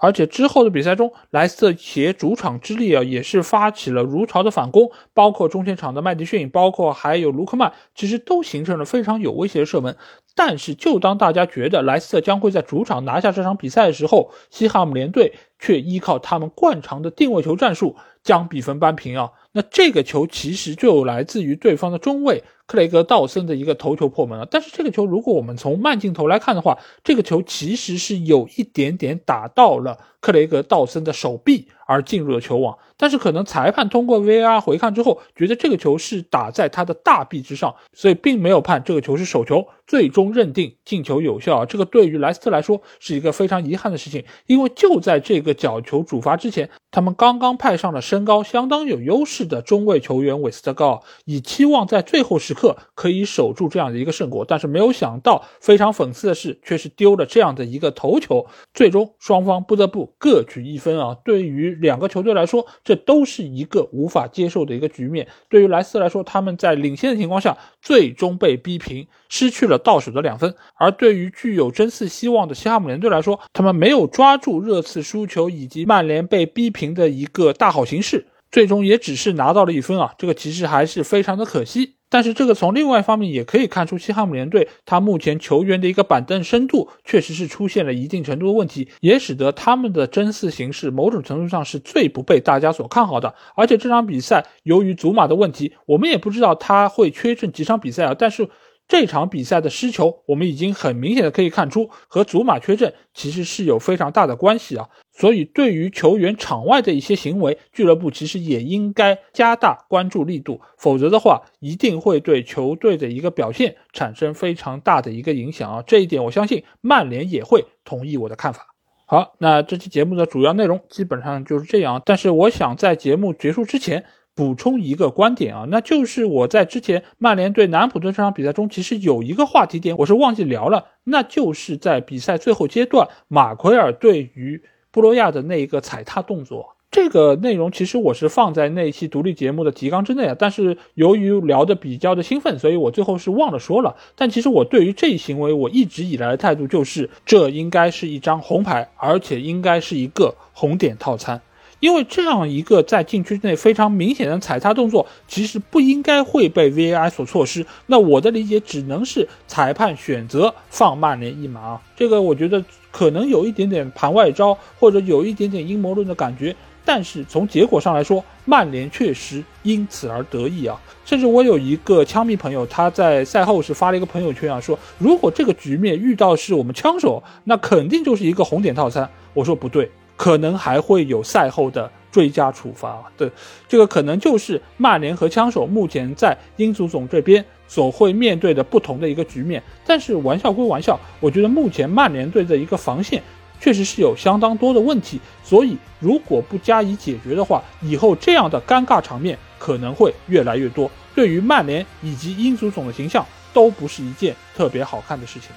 而且之后的比赛中，莱斯特携主场之力啊，也是发起了如潮的反攻，包括中前场的麦迪逊，包括还有卢克曼，其实都形成了非常有威胁的射门。但是，就当大家觉得莱斯特将会在主场拿下这场比赛的时候，西汉姆联队却依靠他们惯常的定位球战术将比分扳平啊。那这个球其实就来自于对方的中卫克雷格道森的一个头球破门了。但是这个球，如果我们从慢镜头来看的话，这个球其实是有一点点打到了克雷格道森的手臂。而进入了球网，但是可能裁判通过 VR 回看之后，觉得这个球是打在他的大臂之上，所以并没有判这个球是手球，最终认定进球有效。这个对于莱斯特来说是一个非常遗憾的事情，因为就在这个角球主罚之前，他们刚刚派上了身高相当有优势的中卫球员韦斯特高尔，以期望在最后时刻可以守住这样的一个胜果，但是没有想到，非常讽刺的是，却是丢了这样的一个头球，最终双方不得不各取一分啊。对于两个球队来说，这都是一个无法接受的一个局面。对于莱斯来说，他们在领先的情况下，最终被逼平，失去了到手的两分；而对于具有争四希望的西汉姆联队来说，他们没有抓住热刺输球以及曼联被逼平的一个大好形势，最终也只是拿到了一分啊！这个其实还是非常的可惜。但是这个从另外一方面也可以看出，西汉姆联队他目前球员的一个板凳深度确实是出现了一定程度的问题，也使得他们的争四形势某种程度上是最不被大家所看好的。而且这场比赛由于祖马的问题，我们也不知道他会缺阵几场比赛啊。但是。这场比赛的失球，我们已经很明显的可以看出，和祖马缺阵其实是有非常大的关系啊。所以，对于球员场外的一些行为，俱乐部其实也应该加大关注力度，否则的话，一定会对球队的一个表现产生非常大的一个影响啊。这一点，我相信曼联也会同意我的看法。好，那这期节目的主要内容基本上就是这样，但是我想在节目结束之前。补充一个观点啊，那就是我在之前曼联对南普顿这场比赛中，其实有一个话题点我是忘记聊了，那就是在比赛最后阶段，马奎尔对于布罗亚的那一个踩踏动作，这个内容其实我是放在那一期独立节目的提纲之内啊，但是由于聊的比较的兴奋，所以我最后是忘了说了。但其实我对于这一行为，我一直以来的态度就是，这应该是一张红牌，而且应该是一个红点套餐。因为这样一个在禁区内非常明显的踩踏动作，其实不应该会被 V A I 所错失。那我的理解只能是裁判选择放曼联一马啊，这个我觉得可能有一点点盘外招，或者有一点点阴谋论的感觉。但是从结果上来说，曼联确实因此而得意啊！甚至我有一个枪迷朋友，他在赛后是发了一个朋友圈啊，说如果这个局面遇到是我们枪手，那肯定就是一个红点套餐。我说不对，可能还会有赛后的追加处罚。对，这个可能就是曼联和枪手目前在英足总这边所会面对的不同的一个局面。但是玩笑归玩笑，我觉得目前曼联队的一个防线。确实是有相当多的问题，所以如果不加以解决的话，以后这样的尴尬场面可能会越来越多，对于曼联以及英足总的形象都不是一件特别好看的事情。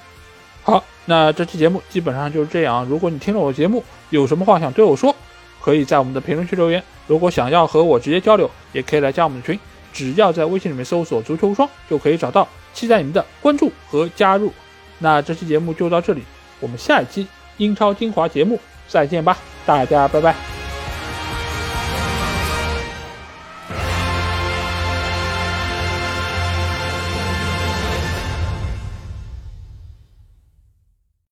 好，那这期节目基本上就是这样。如果你听了我的节目，有什么话想对我说，可以在我们的评论区留言。如果想要和我直接交流，也可以来加我们的群，只要在微信里面搜索“足球无双”就可以找到。期待你们的关注和加入。那这期节目就到这里，我们下一期。英超精华节目，再见吧，大家拜拜。